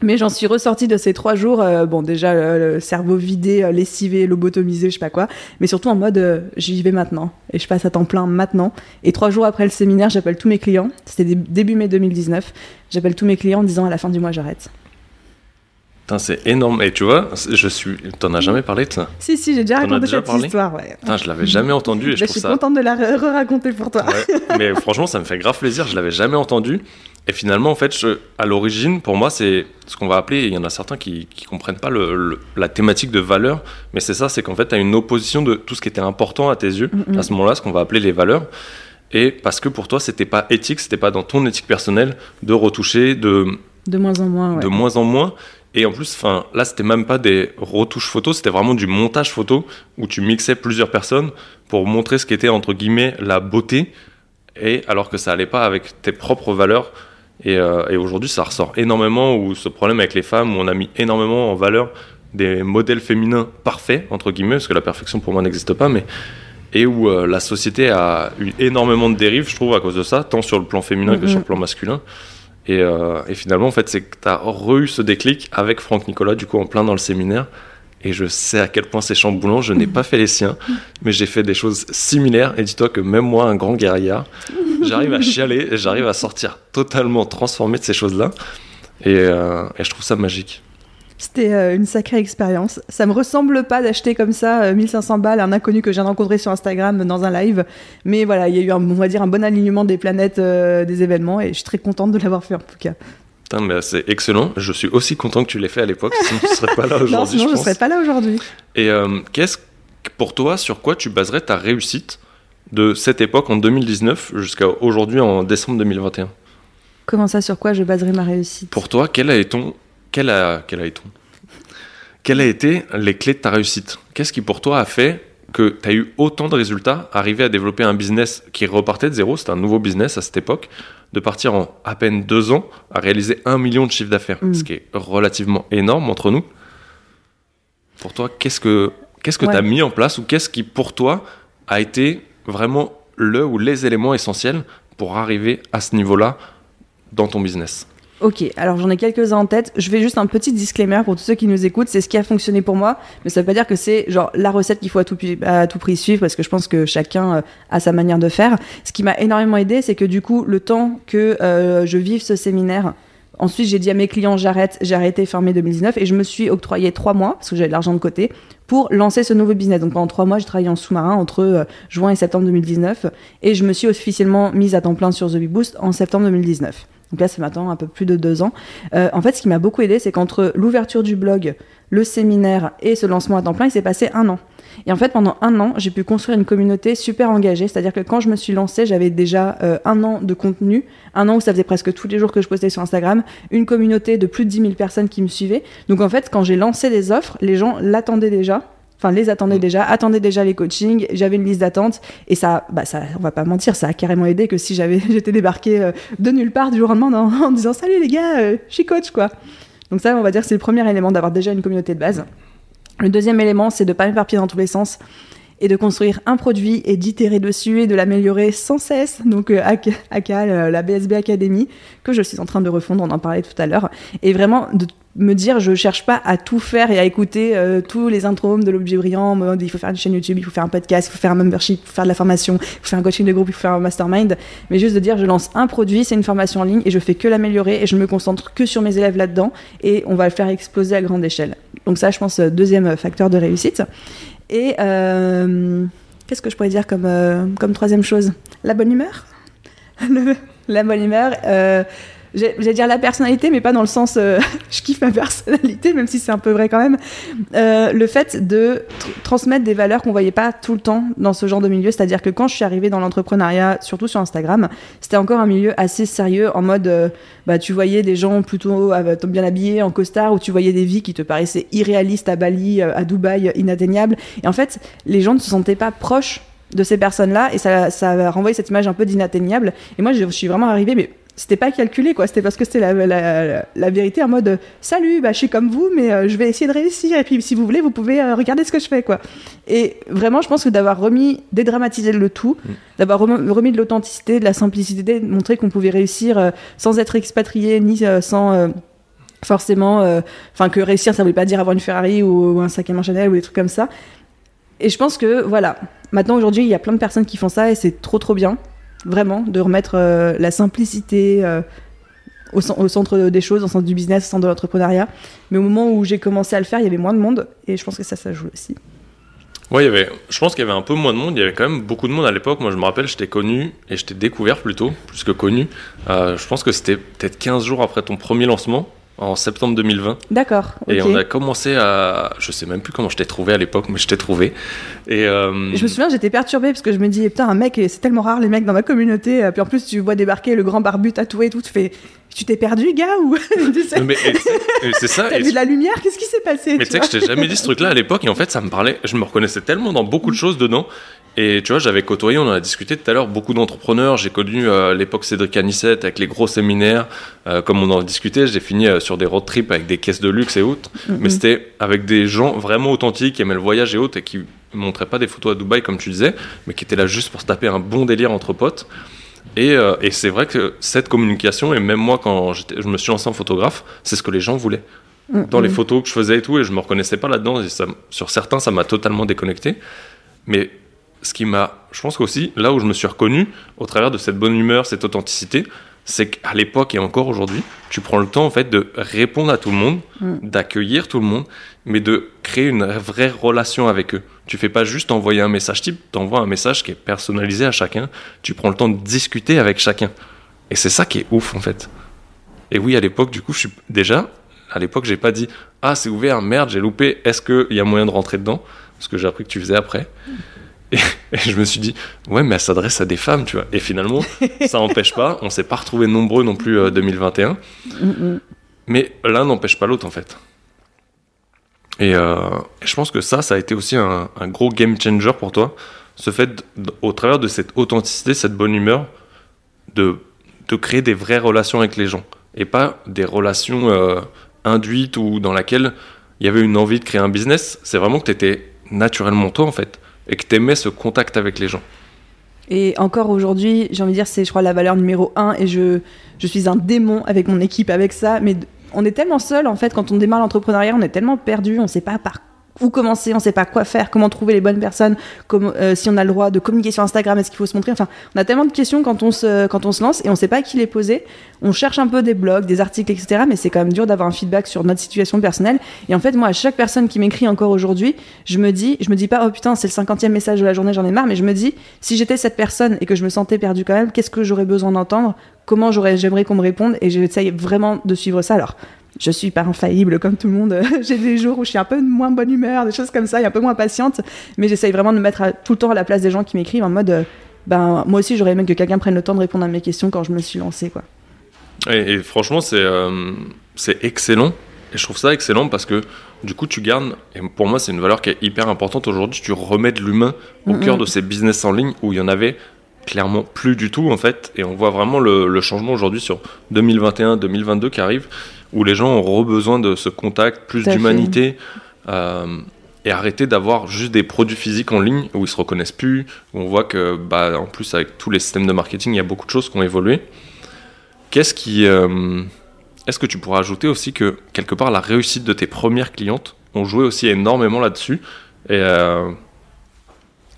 Mais j'en suis ressortie de ces trois jours, euh, bon déjà le cerveau vidé, euh, lessivé, lobotomisé, je sais pas quoi, mais surtout en mode euh, j'y vais maintenant et je passe à temps plein maintenant. Et trois jours après le séminaire, j'appelle tous mes clients. C'était début mai 2019. J'appelle tous mes clients en disant à la fin du mois j'arrête. C'est énorme. Et tu vois, je suis. T'en as jamais parlé de ça Si, si, j'ai déjà raconté cette histoire. Ouais. je l'avais jamais entendu. Et je, suis contente de la re-raconter pour toi. mais franchement, ça me fait grave plaisir. Je l'avais jamais entendu. Et finalement, en fait, à l'origine, pour moi, c'est ce qu'on va appeler, il y en a certains qui ne comprennent pas le, la thématique de valeur, mais c'est ça, c'est qu'en fait, tu as une opposition de tout ce qui était important à tes yeux, à ce moment-là, ce qu'on va appeler les valeurs. Et parce que pour toi, c'était pas éthique, c'était pas dans ton éthique personnelle de retoucher, de. De moins en moins, De moins en moins. Et en plus, enfin, là, c'était même pas des retouches photos, c'était vraiment du montage photo où tu mixais plusieurs personnes pour montrer ce qu'était entre guillemets la beauté, et alors que ça allait pas avec tes propres valeurs euh, et, aujourd'hui, ça ressort énormément, où ce problème avec les femmes, où on a mis énormément en valeur des modèles féminins parfaits, entre guillemets, parce que la perfection pour moi n'existe pas, mais et où euh, la société a eu énormément de dérives, je trouve, à cause de ça, tant sur le plan féminin que sur le plan masculin. Et, euh, et finalement, en fait, c'est que tu as re eu ce déclic avec Franck Nicolas, du coup, en plein dans le séminaire. Et je sais à quel point c'est chamboulant. Je n'ai pas fait les siens, mais j'ai fait des choses similaires. Et dis-toi que même moi, un grand guerrier, j'arrive à chialer et j'arrive à sortir totalement transformé de ces choses-là. Et, euh, je trouve ça magique. C'était euh, une sacrée expérience. Ça me ressemble pas d'acheter comme ça 1500 euh, balles à un inconnu que j'ai rencontré sur Instagram dans un live. Mais voilà, il y a eu, un, on va dire, un bon alignement des planètes des événements et je suis très contente de l'avoir fait en tout cas. Mais c'est excellent. Je suis aussi content que tu l'aies fait à l'époque, sinon tu ne serais pas là [laughs] aujourd'hui. non, je ne serais pas là aujourd'hui. Et qu'est-ce pour toi, sur quoi tu baserais ta réussite de cette époque en 2019 jusqu'à aujourd'hui en décembre 2021 Comment ça, sur quoi je baserai ma réussite? Pour toi, quel a été quel a, quel a quelles a été les clés de ta réussite? Qu'est-ce qui pour toi a fait que tu as eu autant de résultats, arriver à développer un business qui repartait de zéro, c'était un nouveau business à cette époque, de partir en à peine deux ans à réaliser un million de chiffre d'affaires, mm. ce qui est relativement énorme entre nous. Pour toi, qu'est-ce que qu'est-ce que tu as mis en place ou qu'est-ce qui pour toi a été vraiment le ou les éléments essentiels pour arriver à ce niveau-là dans ton business? Ok, alors j'en ai quelques-uns en tête. Je fais juste un petit disclaimer pour tous ceux qui nous écoutent. C'est ce qui a fonctionné pour moi, mais ça veut pas dire que c'est genre la recette qu'il faut à tout, à tout prix suivre, parce que je pense que chacun euh, a sa manière de faire. Ce qui m'a énormément aidé, c'est que du coup, le temps que euh, je vive ce séminaire, Ensuite, j'ai dit à mes clients, j'arrête, j'ai arrêté fin mai 2019 et je me suis octroyé trois mois, parce que j'avais de l'argent de côté, pour lancer ce nouveau business. Donc pendant trois mois, j'ai travaillé en sous-marin entre euh, juin et septembre 2019 et je me suis officiellement mise à temps plein sur The Big Boost en septembre 2019. Donc là, c'est maintenant un peu plus de deux ans. Euh, en fait, ce qui m'a beaucoup aidé, c'est qu'entre l'ouverture du blog, le séminaire et ce lancement à temps plein, il s'est passé un an. Et en fait, pendant un an, j'ai pu construire une communauté super engagée. C'est-à-dire que quand je me suis lancée, j'avais déjà euh, un an de contenu, un an où ça faisait presque tous les jours que je postais sur Instagram, une communauté de plus de 10 000 personnes qui me suivaient. Donc en fait, quand j'ai lancé des offres, les gens l'attendaient déjà enfin les attendaient mm. déjà, attendaient déjà les coachings, j'avais une liste d'attente et ça, bah ça, on va pas mentir, ça a carrément aidé que si j'avais, [laughs] j'étais débarqué euh, de nulle part du jour au lendemain en, disant salut les gars, euh, je suis coach quoi. Donc ça, on va dire c'est le premier élément d'avoir déjà une communauté de base. Le deuxième élément, c'est de pas m'éparpiller dans tous les sens et de construire un produit et d'itérer dessus et de l'améliorer sans cesse. Donc euh, ACA, la BSB Academy, que je suis en train de refondre, on en parlait tout à l'heure, et vraiment de me dire je cherche pas à tout faire et à écouter euh, tous les intros de l'objet brillant mode il faut faire une chaîne YouTube il faut faire un podcast il faut faire un membership il faut faire de la formation il faut faire un coaching de groupe il faut faire un mastermind. Mais juste de dire je lance un produit c'est une formation en ligne et je fais que l'améliorer et je me concentre que sur mes élèves là-dedans et on va le faire exploser à grande échelle. Donc ça je pense euh, deuxième facteur de réussite. Et euh, qu'est-ce que je pourrais dire comme, comme troisième chose? La bonne humeur? [laughs] La bonne humeur j'allais dire la personnalité, mais pas dans le sens euh, [laughs] je kiffe ma personnalité, même si c'est un peu vrai quand même. Euh, le fait de transmettre des valeurs qu'on voyait pas tout le temps dans ce genre de milieu, c'est-à-dire que quand je suis arrivée dans l'entrepreneuriat, surtout sur Instagram, c'était encore un milieu assez sérieux en mode euh, bah tu voyais des gens plutôt bien habillés en costard ou tu voyais des vies qui te paraissaient irréalistes à Bali, à Dubaï, inatteignables. Et en fait, les gens ne se sentaient pas proches de ces personnes-là et ça, ça a renvoyé cette image un peu d'inatteignable. Et moi, je suis vraiment arrivée, mais c'était pas calculé quoi. C'était parce que c'était la, la, vérité en mode salut bah je suis comme vous mais euh, je vais essayer de réussir. Et puis si vous voulez vous pouvez euh, regarder ce que je fais quoi. Et vraiment je pense que d'avoir remis dédramatiser le tout mm. d'avoir remis de l'authenticité de la simplicité de montrer qu'on pouvait réussir euh, sans être expatrié ni sans forcément enfin que réussir ça voulait pas dire avoir une Ferrari ou, ou un sac à main Chanel ou des trucs comme ça. Et je pense que voilà. Maintenant aujourd'hui il y a plein de personnes qui font ça et c'est trop trop bien Vraiment, de remettre euh, la simplicité euh, au, centre des choses, au centre du business, au centre de l'entrepreneuriat. Mais au moment où j'ai commencé à le faire, il y avait moins de monde et je pense que ça, ça joue aussi. Oui, je pense qu'il y avait un peu moins de monde. Il y avait quand même beaucoup de monde à l'époque. Moi, je me rappelle, j'étais connu et j'étais découvert plutôt, plus que connu. Euh, je pense que c'était peut-être 15 jours après ton premier lancement en septembre 2020. D'accord. Et on a commencé à. Je sais même plus comment je t'ai trouvé à l'époque, mais je t'ai trouvé. Et euh, Je me souviens, j'étais perturbée parce que je me dis, putain, un mec, c'est tellement rare les mecs dans ma communauté. Puis en plus, tu vois débarquer le grand barbu tatoué et tout, tu fais. Tu t'es perdu, gars ou [laughs] Mais c'est ça. T'as vu de la lumière? Qu'est-ce qui s'est passé Mais tu sais que je t'ai jamais dit ce truc-là à l'époque et en fait ça me parlait. Je me reconnaissais tellement dans beaucoup de choses dedans et tu vois, j'avais côtoyé, on en a discuté tout à l'heure, beaucoup d'entrepreneurs. J'ai connu euh, l'époque Cédric Anissette avec les gros séminaires. Euh, comme on en discutait, j'ai fini euh, sur des road trips avec des caisses de luxe et autres. Mm-hmm. Mais c'était avec des gens vraiment authentiques qui aimaient le voyage et autres et qui montraient pas des photos à Dubaï comme tu disais, mais qui étaient là juste pour se taper un bon délire entre potes. Et, et c'est vrai que cette communication, et même moi quand je me suis lancé en photographe, c'est ce que les gens voulaient. Mm-hmm. Dans les photos que je faisais et tout, et je me reconnaissais pas là-dedans. sur certains, ça m'a totalement déconnecté. Mais ce qui m'a, je pense qu'aussi, là où je me suis reconnu, au travers de cette bonne humeur, cette authenticité, c'est qu'à l'époque et encore aujourd'hui, tu prends le temps en fait de répondre à tout le monde, mm. d'accueillir tout le monde, mais de créer une vraie relation avec eux. Tu fais pas juste envoyer un message type, tu envoies un message qui est personnalisé à chacun, tu prends le temps de discuter avec chacun. Et c'est ça qui est ouf en fait. Et oui, à l'époque, du coup, je suis déjà, à l'époque, j'ai pas dit ah c'est ouvert, merde, j'ai loupé, est-ce qu'il y a moyen de rentrer dedans? Ce que j'ai appris que tu faisais après. [laughs] Et, je me suis dit, ouais, mais elle s'adresse à des femmes, tu vois. Et finalement, ça [laughs] n'empêche pas, on s'est pas retrouvé nombreux non plus euh, 2021. Mais l'un n'empêche pas l'autre, en fait. Euh, et, je pense que ça, ça a été aussi un, gros game changer pour toi. Ce fait, au travers de cette authenticité, cette bonne humeur, de, de créer des vraies relations avec les gens. Et pas des relations euh, induites ou dans laquelle il y avait une envie de créer un business. C'est vraiment que tu étais naturellement toi, en fait et que tu aimais ce contact avec les gens. Et encore aujourd'hui, j'ai envie de dire, c'est, je crois, la valeur numéro un. Et je, je suis un démon avec mon équipe avec ça. Mais on est tellement seul, en fait, quand on démarre l'entrepreneuriat, on est tellement perdu, on ne sait pas par où commencer, on sait pas quoi faire, comment trouver les bonnes personnes, euh, si on a le droit de communiquer sur Instagram, est-ce qu'il faut se montrer. Enfin, on a tellement de questions quand on se, quand on se lance et on sait pas qui les poser. On cherche un peu des blogs, des articles, etc. Mais c'est quand même dur d'avoir un feedback sur notre situation personnelle. Et en fait, moi, à chaque personne qui m'écrit encore aujourd'hui, je me dis, je me dis pas, oh putain, c'est le cinquantième message de la journée, j'en ai marre, mais je me dis, si j'étais cette personne et que je me sentais perdue quand même, qu'est-ce que j'aurais besoin d'entendre? Comment j'aurais, j'aimerais qu'on me réponde? Et j'essaye vraiment de suivre ça. Alors, je suis pas infaillible comme tout le monde. [laughs] J'ai des jours où je suis un peu moins bonne humeur, des choses comme ça, et un peu moins patiente. Mais j'essaye vraiment de me mettre tout le temps à la place des gens qui m'écrivent en mode, euh, ben moi aussi j'aurais aimé que quelqu'un prenne le temps de répondre à mes questions quand je me suis lancée, quoi. Et, franchement, c'est euh, c'est excellent. Et je trouve ça excellent parce que du coup, tu gardes, et pour moi, c'est une valeur qui est hyper importante aujourd'hui, tu remets de l'humain au cœur de ces business en ligne où il y en avait clairement plus du tout en fait. Et on voit vraiment le, le changement aujourd'hui sur 2021-2022 qui arrive où les gens auront besoin de ce contact, plus d'humanité, euh, et arrêter d'avoir juste des produits physiques en ligne où ils se reconnaissent plus, où on voit que, bah, en plus, avec tous les systèmes de marketing, il y a beaucoup de choses qui ont évolué. Qu'est-ce qui. Euh, est-ce que tu pourrais ajouter aussi que, quelque part, la réussite de tes premières clientes ont joué aussi énormément là-dessus et, euh,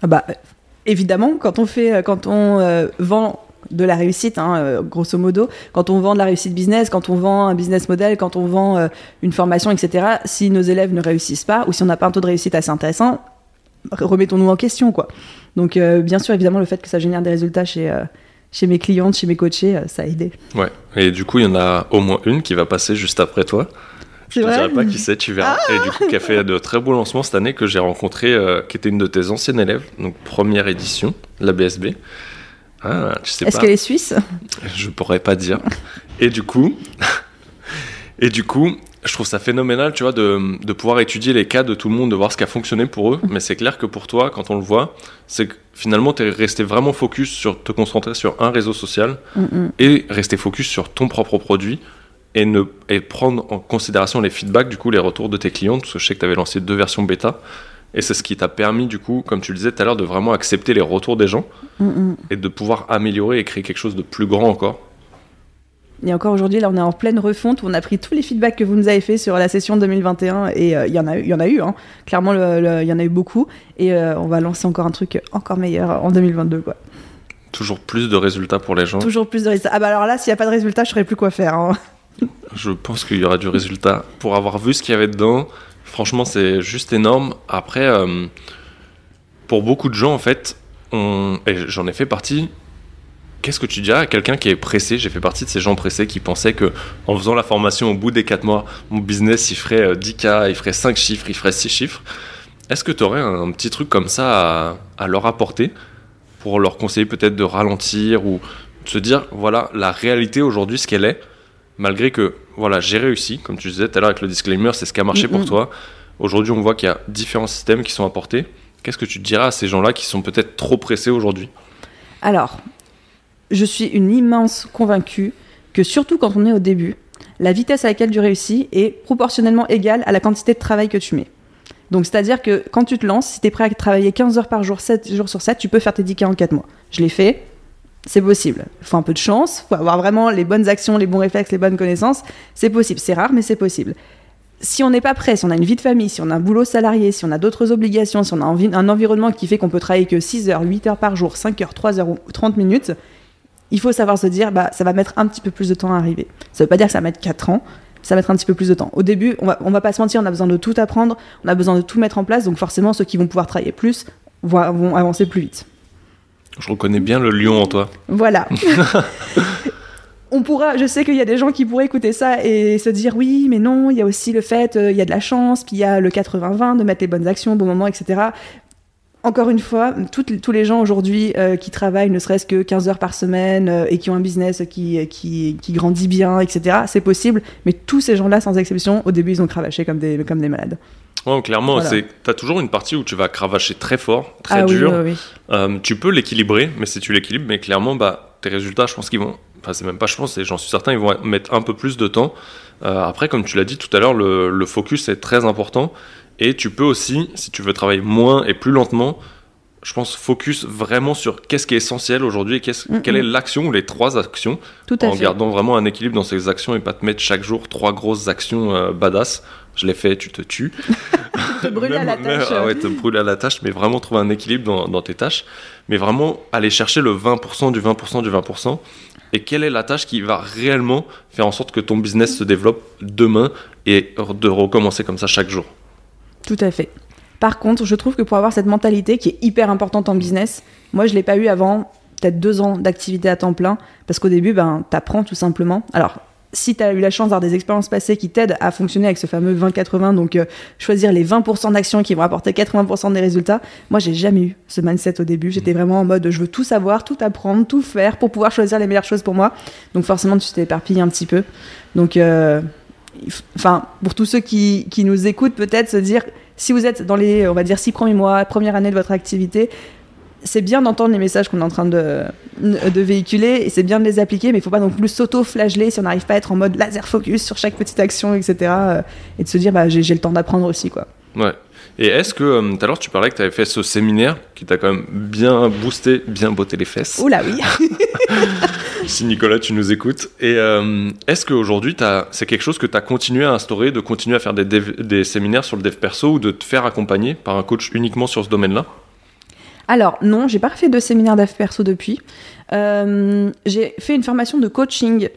ah bah, évidemment, quand on fait, quand on vend de la réussite, hein, euh, grosso modo. Quand on vend de la réussite business, quand on vend un business model, quand on vend euh, une formation, etc., si nos élèves ne réussissent pas, ou si on n'a pas un taux de réussite assez intéressant, remettons-nous en question, quoi. Donc, euh, bien sûr, évidemment, le fait que ça génère des résultats chez, chez mes clientes, chez mes coachés, ça a aidé. Ouais. Et du coup, il y en a au moins une qui va passer juste après toi. Je ne dirai pas qui [laughs] c'est, tu verras. Et du coup, qui a fait de très beaux lancements cette année que j'ai rencontré, qui était une de tes anciennes élèves, donc première édition, la BSB. Ah, Est-ce qu'elle est suisse Je pourrais pas dire. Et du coup, et du coup, je trouve ça phénoménal, tu vois, de, de, pouvoir étudier les cas de tout le monde, de voir ce qui a fonctionné pour eux. Mais c'est clair que pour toi, quand on le voit, c'est que finalement, tu es resté vraiment focus sur te concentrer sur un réseau social et rester focus sur ton propre produit et, ne, et prendre en considération les feedbacks, du coup, les retours de tes clients, parce que je sais que tu avais lancé deux versions bêta. Et c'est ce qui t'a permis, du coup, comme tu le disais tout à l'heure, de vraiment accepter les retours des gens mm, mm. et de pouvoir améliorer et créer quelque chose de plus grand encore. Et encore aujourd'hui, là, on est en pleine refonte on a pris tous les feedbacks que vous nous avez fait sur la session 2021 et euh, il y en a, il y en a eu, hein. clairement, il y en a eu beaucoup. Et euh, on va lancer encore un truc encore meilleur en 2022, quoi. Toujours plus de résultats pour les gens. Toujours plus de résultats. Ah bah alors là, s'il n'y a pas de résultats, je ne saurais plus quoi faire. Hein. je pense qu'il y aura du résultat. Pour avoir vu ce qu'il y avait dedans, Franchement, c'est juste énorme. Après, euh, pour beaucoup de gens, en fait, et j'en ai fait partie. Qu'est-ce que tu dirais à quelqu'un qui est pressé? J'ai fait partie de ces gens pressés qui pensaient que en faisant la formation au bout des 4 mois, mon business il ferait 10K, euh, il ferait 5 chiffres, il ferait 6 chiffres. Est-ce que tu aurais un petit truc comme ça à, leur apporter pour leur conseiller peut-être de ralentir ou de se dire voilà la réalité aujourd'hui ce qu'elle est malgré que voilà, j'ai réussi, comme tu disais tout à l'heure avec le disclaimer, c'est ce qui a marché pour toi. Aujourd'hui, on voit qu'il y a différents systèmes qui sont apportés. Qu'est-ce que tu diras à ces gens-là qui sont peut-être trop pressés aujourd'hui? Alors, je suis une immense convaincue que surtout quand on est au début, la vitesse à laquelle tu réussis est proportionnellement égale à la quantité de travail que tu mets. Donc, c'est-à-dire que quand tu te lances, si tu es prêt à travailler 15 heures par jour, 7 jours sur 7, tu peux faire tes 10K en 4 mois. Je l'ai fait, c'est possible. Il faut un peu de chance, il faut avoir vraiment les bonnes actions, les bons réflexes, les bonnes connaissances. C'est possible. C'est rare, mais c'est possible. Si on n'est pas prêt, si on a une vie de famille, si on a un boulot salarié, si on a d'autres obligations, si on a un environnement qui fait qu'on peut travailler que 6 heures, 8 heures par jour, 5 heures, 3 heures ou 30 minutes, il faut savoir se dire, bah, ça va mettre un petit peu plus de temps à arriver. Ça ne veut pas dire que ça va mettre 4 ans, ça va mettre un petit peu plus de temps. Au début, on va, va pas se mentir, on a besoin de tout apprendre, on a besoin de tout mettre en place, donc forcément, ceux qui vont pouvoir travailler plus vont avancer plus vite. Je reconnais bien le lion en toi. Voilà. [laughs] on pourra, je sais qu'il y a des gens qui pourraient écouter ça et se dire oui, mais non, il y a aussi le fait, euh, il y a de la chance, puis il y a le 80-20, de mettre les bonnes actions au bon moment, etc. Encore une fois, tous les gens aujourd'hui euh, qui travaillent ne serait-ce que 15 heures par semaine euh, et qui ont un business qui, qui, qui grandit bien, etc., c'est possible, mais tous ces gens-là, sans exception, au début, ils ont cravaché comme des, comme des malades clairement, tu as toujours une partie où tu vas cravacher très fort, très ah dur. Euh, tu peux l'équilibrer, mais si tu l'équilibres, mais clairement, bah, tes résultats, je pense qu'ils vont. Enfin, c'est même pas, je pense, j'en suis certain, ils vont mettre un peu plus de temps. Euh, après, comme tu l'as dit tout à l'heure, le, le, focus est très important. Et tu peux aussi, si tu veux travailler moins et plus lentement, je pense, focus vraiment sur qu'est-ce qui est essentiel aujourd'hui et quelle est l'action ou les trois actions. Tout à en gardant vraiment un équilibre dans ces actions et pas te mettre chaque jour trois grosses actions euh, badass. Je l'ai fait, tu te tues. [laughs] te brûler à la tâche. ah ouais, te brûler à la tâche, mais vraiment trouver un équilibre dans, dans tes tâches. Mais vraiment aller chercher le 20% du 20% du 20%. Et quelle est la tâche qui va réellement faire en sorte que ton business se développe demain et de recommencer comme ça chaque jour? Tout à fait. Par contre, je trouve que pour avoir cette mentalité qui est hyper importante en business, moi je l'ai pas eu avant peut-être deux ans d'activité à temps plein, parce qu'au début, ben, tu apprends tout simplement. Alors, si tu as eu la chance d'avoir des expériences passées qui t'aident à fonctionner avec ce fameux 20-80, donc euh, choisir les 20% d'actions qui vont apporter 80% des résultats, moi j'ai jamais eu ce mindset au début. J'étais vraiment en mode je veux tout savoir, tout apprendre, tout faire pour pouvoir choisir les meilleures choses pour moi. Donc forcément tu t'es éparpillé un petit peu. Donc euh, enfin, pour tous ceux qui, qui nous écoutent, peut-être se dire, si vous êtes dans les, on va dire, six premiers mois, première année de votre activité, c'est bien d'entendre les messages qu'on est en train de, de véhiculer et c'est bien de les appliquer, mais il faut pas non plus s'auto-flageller si on n'arrive pas à être en mode laser focus sur chaque petite action, etc. Euh, et de se dire, bah, j'ai le temps d'apprendre aussi, quoi. Ouais. Et est-ce que, euh, tout à l'heure, tu parlais que tu avais fait ce séminaire qui t'a quand même bien boosté, bien botté les fesses? Oula, oui [laughs] Si Nicolas, tu nous écoutes. Et euh, est-ce qu'aujourd'hui, c'est quelque chose que tu as continué à instaurer, de continuer à faire des, des séminaires sur le dev perso ou de te faire accompagner par un coach uniquement sur ce domaine-là? Alors non, j'ai pas fait de séminaire d'affaires perso depuis. Euh, j'ai fait une formation de coaching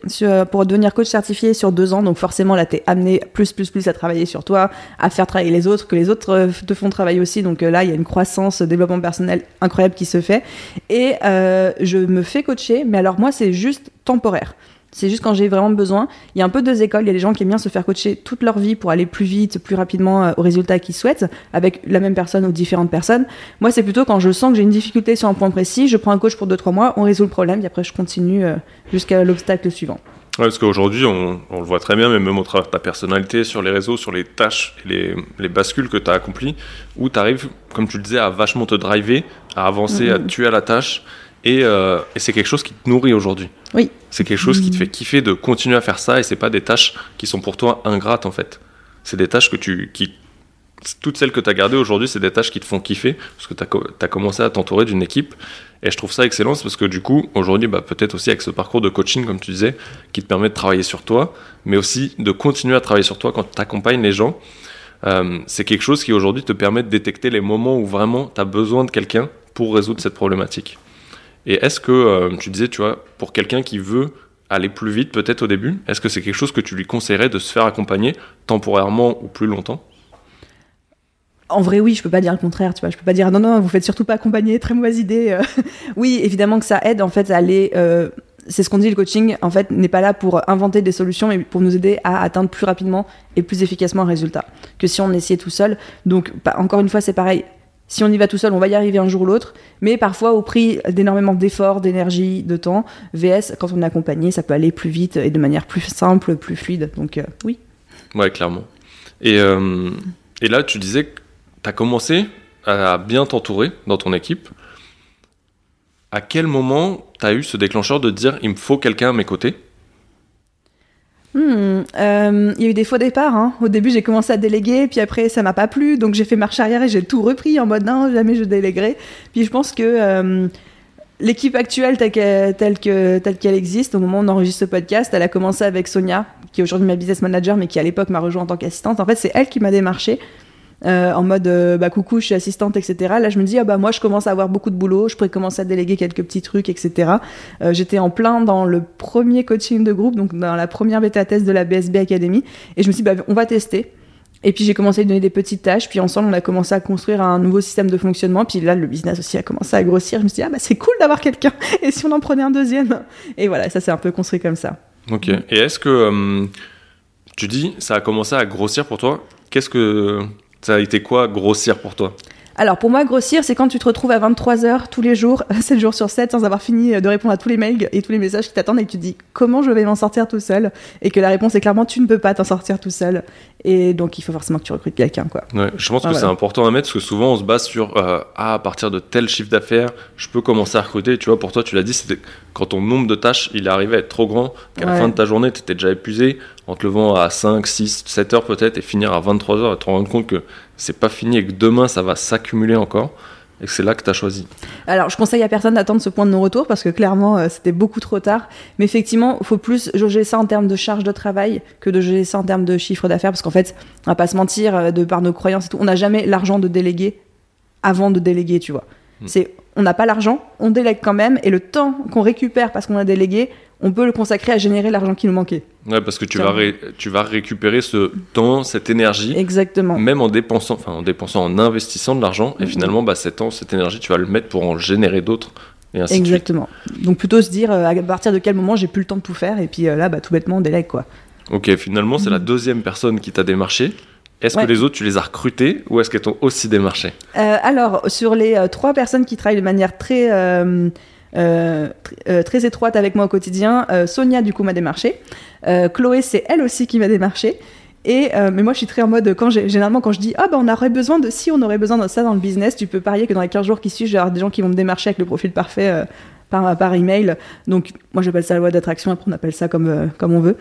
pour devenir coach certifié sur deux ans. Donc forcément, là, t'es amené plus, plus, plus à travailler sur toi, à faire travailler les autres, que les autres euh, te font travailler aussi. Donc euh, là, il y a une croissance, développement personnel incroyable qui se fait. Et je me fais coacher, mais alors moi, c'est juste temporaire. C'est juste quand j'ai vraiment besoin. Il y a un peu deux écoles. Il y a des gens qui aiment bien se faire coacher toute leur vie pour aller plus vite, plus rapidement aux résultats qu'ils souhaitent, avec la même personne ou différentes personnes. Moi, c'est plutôt quand je sens que j'ai une difficulté sur un point précis, je prends un coach pour 2-3 mois, on résout le problème, et après je continue jusqu'à l'obstacle suivant. Ouais, parce qu'aujourd'hui, on, le voit très bien, mais même au travers de ta personnalité, sur les réseaux, sur les tâches et les, les bascules que tu as accomplies, où tu arrives, comme tu le disais, à vachement te driver, à avancer, à tuer à la tâche. Euh, et, c'est quelque chose qui te nourrit aujourd'hui. Oui. C'est quelque chose qui te fait kiffer de continuer à faire ça et c'est pas des tâches qui sont pour toi ingrates en fait. C'est des tâches que tu. Qui, toutes celles que tu as gardées aujourd'hui, c'est des tâches qui te font kiffer parce que tu as, commencé à t'entourer d'une équipe. Et je trouve ça excellent parce que du coup, aujourd'hui, bah, peut-être aussi avec ce parcours de coaching, comme tu disais, qui te permet de travailler sur toi, mais aussi de continuer à travailler sur toi quand tu accompagnes les gens. Euh, c'est quelque chose qui aujourd'hui te permet de détecter les moments où vraiment tu as besoin de quelqu'un pour résoudre cette problématique. Et est-ce que, euh, tu disais, tu vois, pour quelqu'un qui veut aller plus vite peut-être au début, est-ce que c'est quelque chose que tu lui conseillerais de se faire accompagner temporairement ou plus longtemps? En vrai, oui, je peux pas dire le contraire, tu vois. Je peux pas dire non, non, vous faites surtout pas accompagner, très mauvaise idée. Euh. [laughs] oui, évidemment que ça aide en fait à aller. Euh, c'est ce qu'on dit, le coaching en fait n'est pas là pour inventer des solutions, mais pour nous aider à atteindre plus rapidement et plus efficacement un résultat que si on essayait tout seul. Donc, bah, encore une fois, c'est pareil. Si on y va tout seul, on va y arriver un jour ou l'autre, mais parfois au prix d'énormément d'efforts, d'énergie, de temps. VS, quand on est accompagné, ça peut aller plus vite et de manière plus simple, plus fluide. Donc euh, oui. Ouais, clairement. Et, euh, et là, tu disais que tu as commencé à bien t'entourer dans ton équipe. À quel moment tu as eu ce déclencheur de dire il me faut quelqu'un à mes côtés? Hmm, euh, il y a eu des faux départs. Hein. Au début, j'ai commencé à déléguer, puis après, ça m'a pas plu, donc j'ai fait marche arrière et j'ai tout repris en mode non, jamais je déléguerai. Puis je pense que euh, l'équipe actuelle telle qu'elle, telle, que, telle qu'elle existe, au moment où on enregistre ce podcast, elle a commencé avec Sonia, qui est aujourd'hui ma business manager, mais qui à l'époque m'a rejoint en tant qu'assistante. En fait, c'est elle qui m'a démarché. Euh, en mode euh, bah coucou, je suis assistante, etc. Là, je me dis ah bah moi je commence à avoir beaucoup de boulot, je pourrais commencer à déléguer quelques petits trucs, etc. Euh, j'étais en plein dans le premier coaching de groupe, donc dans la première bêta test de la BSB Academy, et je me suis dit bah on va tester. Et puis j'ai commencé à lui donner des petites tâches, puis ensemble on a commencé à construire un nouveau système de fonctionnement, puis là le business aussi a commencé à grossir. Je me suis dit ah bah c'est cool d'avoir quelqu'un, [laughs] et si on en prenait un deuxième? Et voilà, ça s'est un peu construit comme ça. Ok. Et est-ce que tu dis ça a commencé à grossir pour toi? Qu'est-ce que ça a été quoi grossir pour toi? Alors pour moi, grossir, c'est quand tu te retrouves à 23h tous les jours, [laughs] 7 jours sur 7, sans avoir fini de répondre à tous les mails et tous les messages qui t'attendent et que tu te dis comment je vais m'en sortir tout seul? Et que la réponse est clairement tu ne peux pas t'en sortir tout seul. Et donc il faut forcément que tu recrutes quelqu'un. quoi. Ouais, je pense que c'est important à mettre parce que souvent on se base sur euh, ah, à partir de tel chiffre d'affaires, je peux commencer à recruter. Tu vois, pour toi, tu l'as dit, c'était quand ton nombre de tâches il est arrivé à être trop grand, qu'à la fin de ta journée, tu étais déjà épuisé en te levant à 5, 6, 7 heures peut-être et finir à 23 heures et te rendre compte que c'est pas fini et que demain ça va s'accumuler encore. et c'est là que tu as choisi Alors, je conseille à personne d'attendre ce point de non-retour parce que clairement, euh, c'était beaucoup trop tard. Mais effectivement, il faut plus jauger ça en termes de charge de travail que de jauger ça en termes de chiffre d'affaires parce qu'en fait, on va pas se mentir, euh, de par nos croyances et tout, on n'a jamais l'argent de déléguer avant de déléguer, tu vois. Hmm. C'est on n'a pas l'argent, on délègue quand même, et le temps qu'on récupère parce qu'on a délégué, on peut le consacrer à générer l'argent qui nous manquait. Ouais, parce que tu vas, tu vas récupérer ce temps, cette énergie. Exactement. Même en dépensant, enfin en dépensant, en investissant de l'argent, et mm-hmm. finalement, bah, cet temps, cette énergie, tu vas le mettre pour en générer d'autres. Et ainsi Exactement. Donc plutôt se dire euh, à partir de quel moment j'ai plus le temps de tout faire, et puis euh, là, bah, tout bêtement, on délègue quoi. Ok, finalement, c'est la mm-hmm. deuxième personne qui t'a démarché. Est-ce que les autres, tu les as recrutés ou est-ce qu'elles t'ont aussi démarché euh, Alors, sur les trois personnes qui travaillent de manière très euh, euh, très étroite avec moi au quotidien. Euh, Sonia, du coup, m'a démarché. Chloé, c'est elle aussi qui m'a démarché. Et mais moi, je suis très en mode quand généralement quand je dis ah ben on aurait besoin de si on aurait besoin de ça dans le business, tu peux parier que dans les 15 jours qui suivent, j'ai des gens qui vont me démarcher avec le profil parfait par, par email. Donc moi j'appelle ça la loi d'attraction, après on appelle ça comme, comme on veut.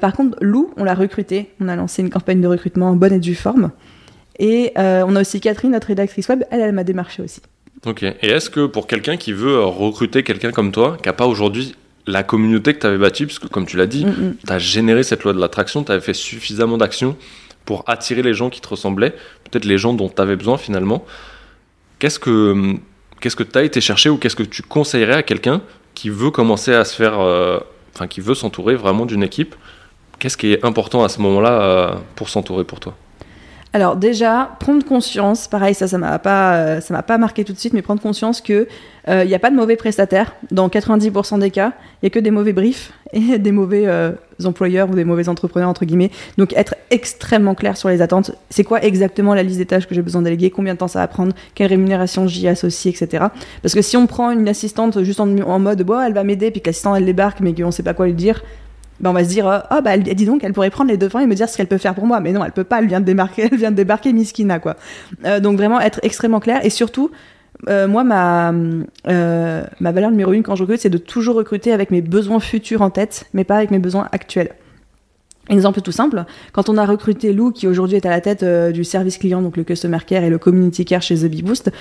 par contre, Lou, on l'a recruté, on a lancé une campagne de recrutement en bonne et due forme. Et on a aussi Catherine, notre rédactrice web, elle, elle m'a démarché aussi. Ok. Et est-ce que pour quelqu'un qui veut euh, recruter quelqu'un comme toi, qui n'a pas aujourd'hui la communauté que tu avais bâtie, parce que comme tu l'as dit, tu as généré cette loi de l'attraction, tu avais fait suffisamment d'actions pour attirer les gens qui te ressemblaient, peut-être les gens dont tu avais besoin finalement. Qu'est-ce que qu'est-ce que tu as été chercher ou qu'est-ce que tu conseillerais à quelqu'un qui veut commencer à se faire, euh, enfin qui veut s'entourer vraiment d'une équipe? Qu'est-ce qui est important à ce moment-là euh, pour s'entourer pour toi? Alors déjà, prendre conscience, pareil, ça, ça m'a pas, euh, ça m'a pas marqué tout de suite, mais prendre conscience que il euh, n'y a pas de mauvais prestataires. Dans 90% des cas, il y a que des mauvais briefs [laughs] et des mauvais euh, employeurs ou des mauvais entrepreneurs entre guillemets. Donc être extrêmement clair sur les attentes. C'est quoi exactement la liste des tâches que j'ai besoin de déléguer? Combien de temps ça va prendre? Quelle rémunération j'y associe, etc. Parce que si on prend une assistante juste en, mode, bon, elle va m'aider, puis que l'assistante elle débarque, mais qu'on sait pas quoi lui dire, ben on va se dire oh bah dit donc elle pourrait prendre les devants et me dire ce qu'elle peut faire pour moi. Mais non elle peut pas elle vient de débarquer elle [laughs] vient de débarquer Miskina quoi. Euh, donc vraiment être extrêmement clair et surtout euh, moi ma ma valeur numéro une quand je recrute c'est de toujours recruter avec mes besoins futurs en tête mais pas avec mes besoins actuels Exemple tout simple, quand on a recruté Lou, qui aujourd'hui est à la tête du service client, donc le customer care et le community care chez The Bee Boost,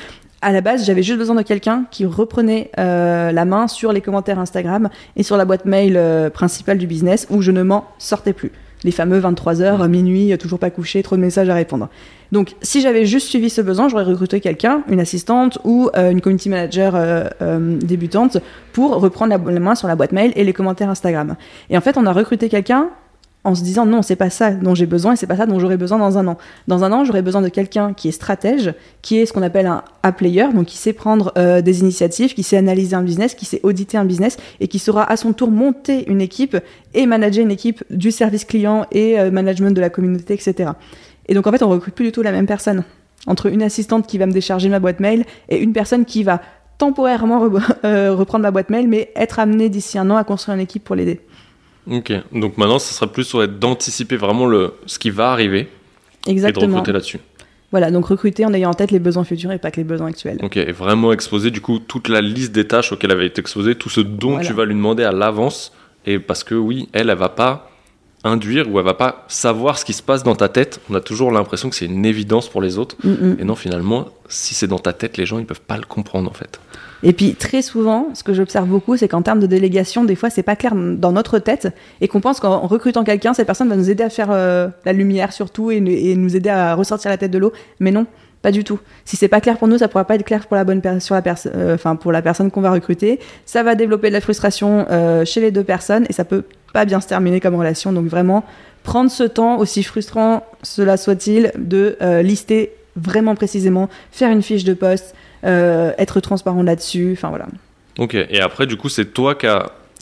à la base, j'avais juste besoin de quelqu'un qui reprenait euh, la main sur les commentaires Instagram et sur la boîte mail euh, principale du business où je ne m'en sortais plus. Les fameux 23h, minuit, toujours pas couché, trop de messages à répondre. Donc, si j'avais juste suivi ce besoin, j'aurais recruté quelqu'un, une assistante ou euh, une community manager débutante pour reprendre la, main sur la boîte mail et les commentaires Instagram. Et en fait, on a recruté quelqu'un en se disant non, c'est pas ça dont j'ai besoin et c'est pas ça dont j'aurai besoin dans un an. Dans un an, j'aurai besoin de quelqu'un qui est stratège, qui est ce qu'on appelle un A-player, donc qui sait prendre euh, des initiatives, qui sait analyser un business, qui sait auditer un business et qui saura à son tour monter une équipe et manager une équipe du service client et euh, management de la communauté, etc. Et donc en fait, on recrute plus du tout la même personne. Entre une assistante qui va me décharger ma boîte mail et une personne qui va temporairement [laughs] euh, reprendre ma boîte mail, mais être amenée d'ici un an à construire une équipe pour l'aider. Ok, donc maintenant, ça sera plus sur d'anticiper vraiment le, ce qui va arriver Exactement. et de recruter là-dessus. Voilà, donc recruter en ayant en tête les besoins futurs et pas que les besoins actuels. Ok, et vraiment exposer du coup toute la liste des tâches auxquelles elle va être exposée, tout ce dont tu vas lui demander à l'avance, et parce que oui, elle, elle va pas induire ou elle va pas savoir ce qui se passe dans ta tête. On a toujours l'impression que c'est une évidence pour les autres, mm, mm. et non finalement, si c'est dans ta tête, les gens ils peuvent pas le comprendre en fait. Et puis très souvent, ce que j'observe beaucoup, c'est qu'en termes de délégation, des fois, c'est pas clair dans notre tête et qu'on pense qu'en recrutant quelqu'un, cette personne va nous aider à faire euh, la lumière surtout et, et, nous aider à ressortir la tête de l'eau. Mais non, pas du tout. Si c'est pas clair pour nous, ça pourra pas être clair pour la bonne sur la personne, euh, pour la personne qu'on va recruter. Ça va développer de la frustration euh, chez les deux personnes et ça peut pas bien se terminer comme relation. Donc vraiment prendre ce temps, aussi frustrant cela soit-il, de lister vraiment précisément, faire une fiche de poste, être transparent là-dessus, enfin voilà. Ok, et après du coup c'est toi qui,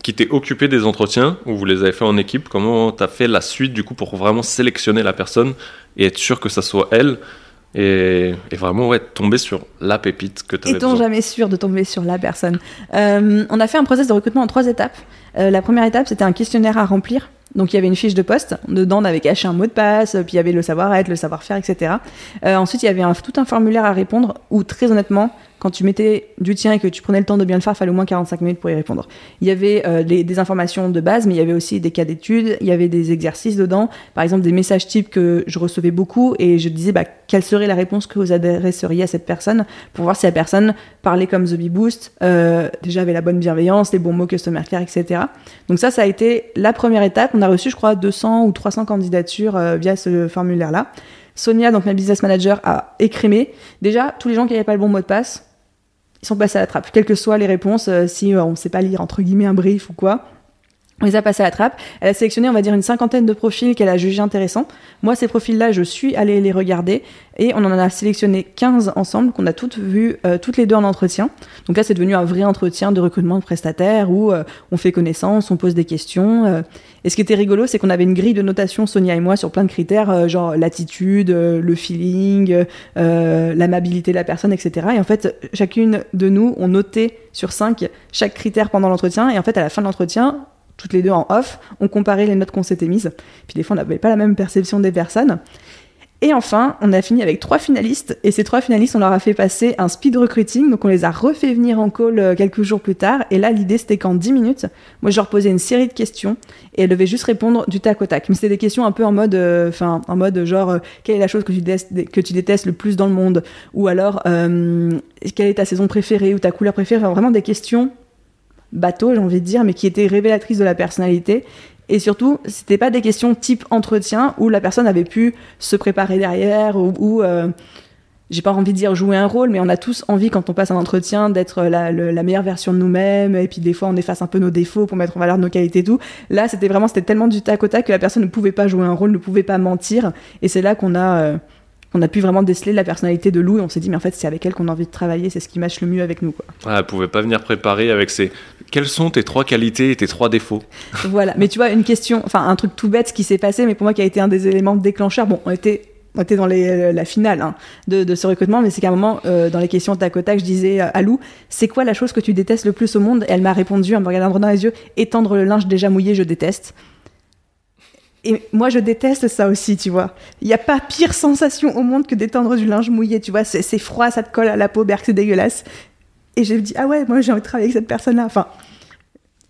qui t'es occupé des entretiens, ou vous les avez fait en équipe, comment t'as fait la suite du coup pour vraiment sélectionner la personne et être sûr que ça soit elle et, vraiment ouais, tomber sur la pépite que tu avais Étant jamais sûr de tomber sur la personne. Euh, on a fait un process de recrutement en trois étapes. Euh, la première étape, c'était un questionnaire à remplir. Donc il y avait une fiche de poste. Dedans, on avait caché un mot de passe, puis il y avait le savoir-être, le savoir-faire, etc. Euh, ensuite, il y avait tout un formulaire à répondre où, très honnêtement, quand tu mettais du tien et que tu prenais le temps de bien le faire, il fallait au moins 45 minutes pour y répondre. Il y avait euh, des informations de base, mais il y avait aussi des cas d'études, il y avait des exercices dedans, par exemple des messages types que je recevais beaucoup et je disais bah, quelle serait la réponse que vous adresseriez à cette personne pour voir si la personne parlait comme The Bee Boost, euh, déjà avait la bonne bienveillance, les bons mots customer care, etc. Donc ça, ça a été la première étape. On a reçu, je crois, 200 ou 300 candidatures euh, via ce formulaire-là. Sonia, donc ma business manager, a écrémé. Déjà, tous les gens qui n'avaient pas le bon mot de passe, ils sont passés à la trappe, quelles que soient les réponses, euh, si euh, on ne sait pas lire entre guillemets un brief ou quoi. On les a passés à la trappe. Elle a sélectionné, on va dire, une cinquantaine de profils qu'elle a jugés intéressants. Moi, ces profils-là, je suis allée les regarder et on en a sélectionné 15 ensemble qu'on a toutes vues, euh, toutes les deux en entretien. Donc là, c'est devenu un vrai entretien de recrutement de prestataires où euh, on fait connaissance, on pose des questions. Euh. Et ce qui était rigolo, c'est qu'on avait une grille de notation, Sonia et moi, sur plein de critères, genre l'attitude, le feeling, l'amabilité de la personne, etc. Et en fait, chacune de nous, on notait sur 5 chaque critère pendant l'entretien. Et en fait, à la fin de l'entretien, toutes les deux en off, on comparait les notes qu'on s'était mises. Puis des fois, on n'avait pas la même perception des personnes. Et enfin, on a fini avec trois finalistes, et ces trois finalistes, on leur a fait passer un speed recruiting, donc on les a refait venir en call euh, quelques jours plus tard, et là, l'idée, c'était qu'en 10 minutes, moi, je leur posais une série de questions, et elles devaient juste répondre du tac au tac. Mais c'était des questions un peu en mode, euh, enfin, en mode genre, euh, quelle est la chose que tu, détestes, que tu détestes le plus dans le monde? Ou alors, quelle est ta saison préférée, ou ta couleur préférée? Vraiment des questions bateau, j'ai envie de dire, mais qui était révélatrice de la personnalité. Et surtout, c'était pas des questions type entretien où la personne avait pu se préparer derrière ou, euh, j'ai pas envie de dire jouer un rôle, mais on a tous envie quand on passe un entretien d'être la, meilleure version de nous-mêmes. Et puis des fois, on efface un peu nos défauts pour mettre en valeur nos qualités et tout. Là, c'était vraiment, c'était tellement du tac au tac que la personne ne pouvait pas jouer un rôle, ne pouvait pas mentir. Et c'est là qu'on a euh, on a pu vraiment déceler la personnalité de Lou et on s'est dit mais en fait c'est avec elle qu'on a envie de travailler, c'est ce qui matche le mieux avec nous quoi. Ah, elle pouvait pas venir préparer avec ses quelles sont tes trois qualités et tes trois défauts? voilà, mais tu vois une question, enfin un truc tout bête qui s'est passé mais pour moi qui a été un des éléments déclencheurs, bon on était on était dans les, la finale hein, de, ce recrutement, mais c'est qu'à un moment, euh, dans les questions tac au tac, je disais à Lou, c'est quoi la chose que tu détestes le plus au monde? Et elle m'a répondu en me regardant dans les yeux, étendre le linge déjà mouillé, je déteste. Et moi, je déteste ça aussi, tu vois. Il n'y a pas pire sensation au monde que d'étendre du linge mouillé, tu vois. C'est froid, ça te colle à la peau, berk, c'est dégueulasse. Et j'ai dit, ah ouais, moi j'ai envie de travailler avec cette personne-là. Enfin,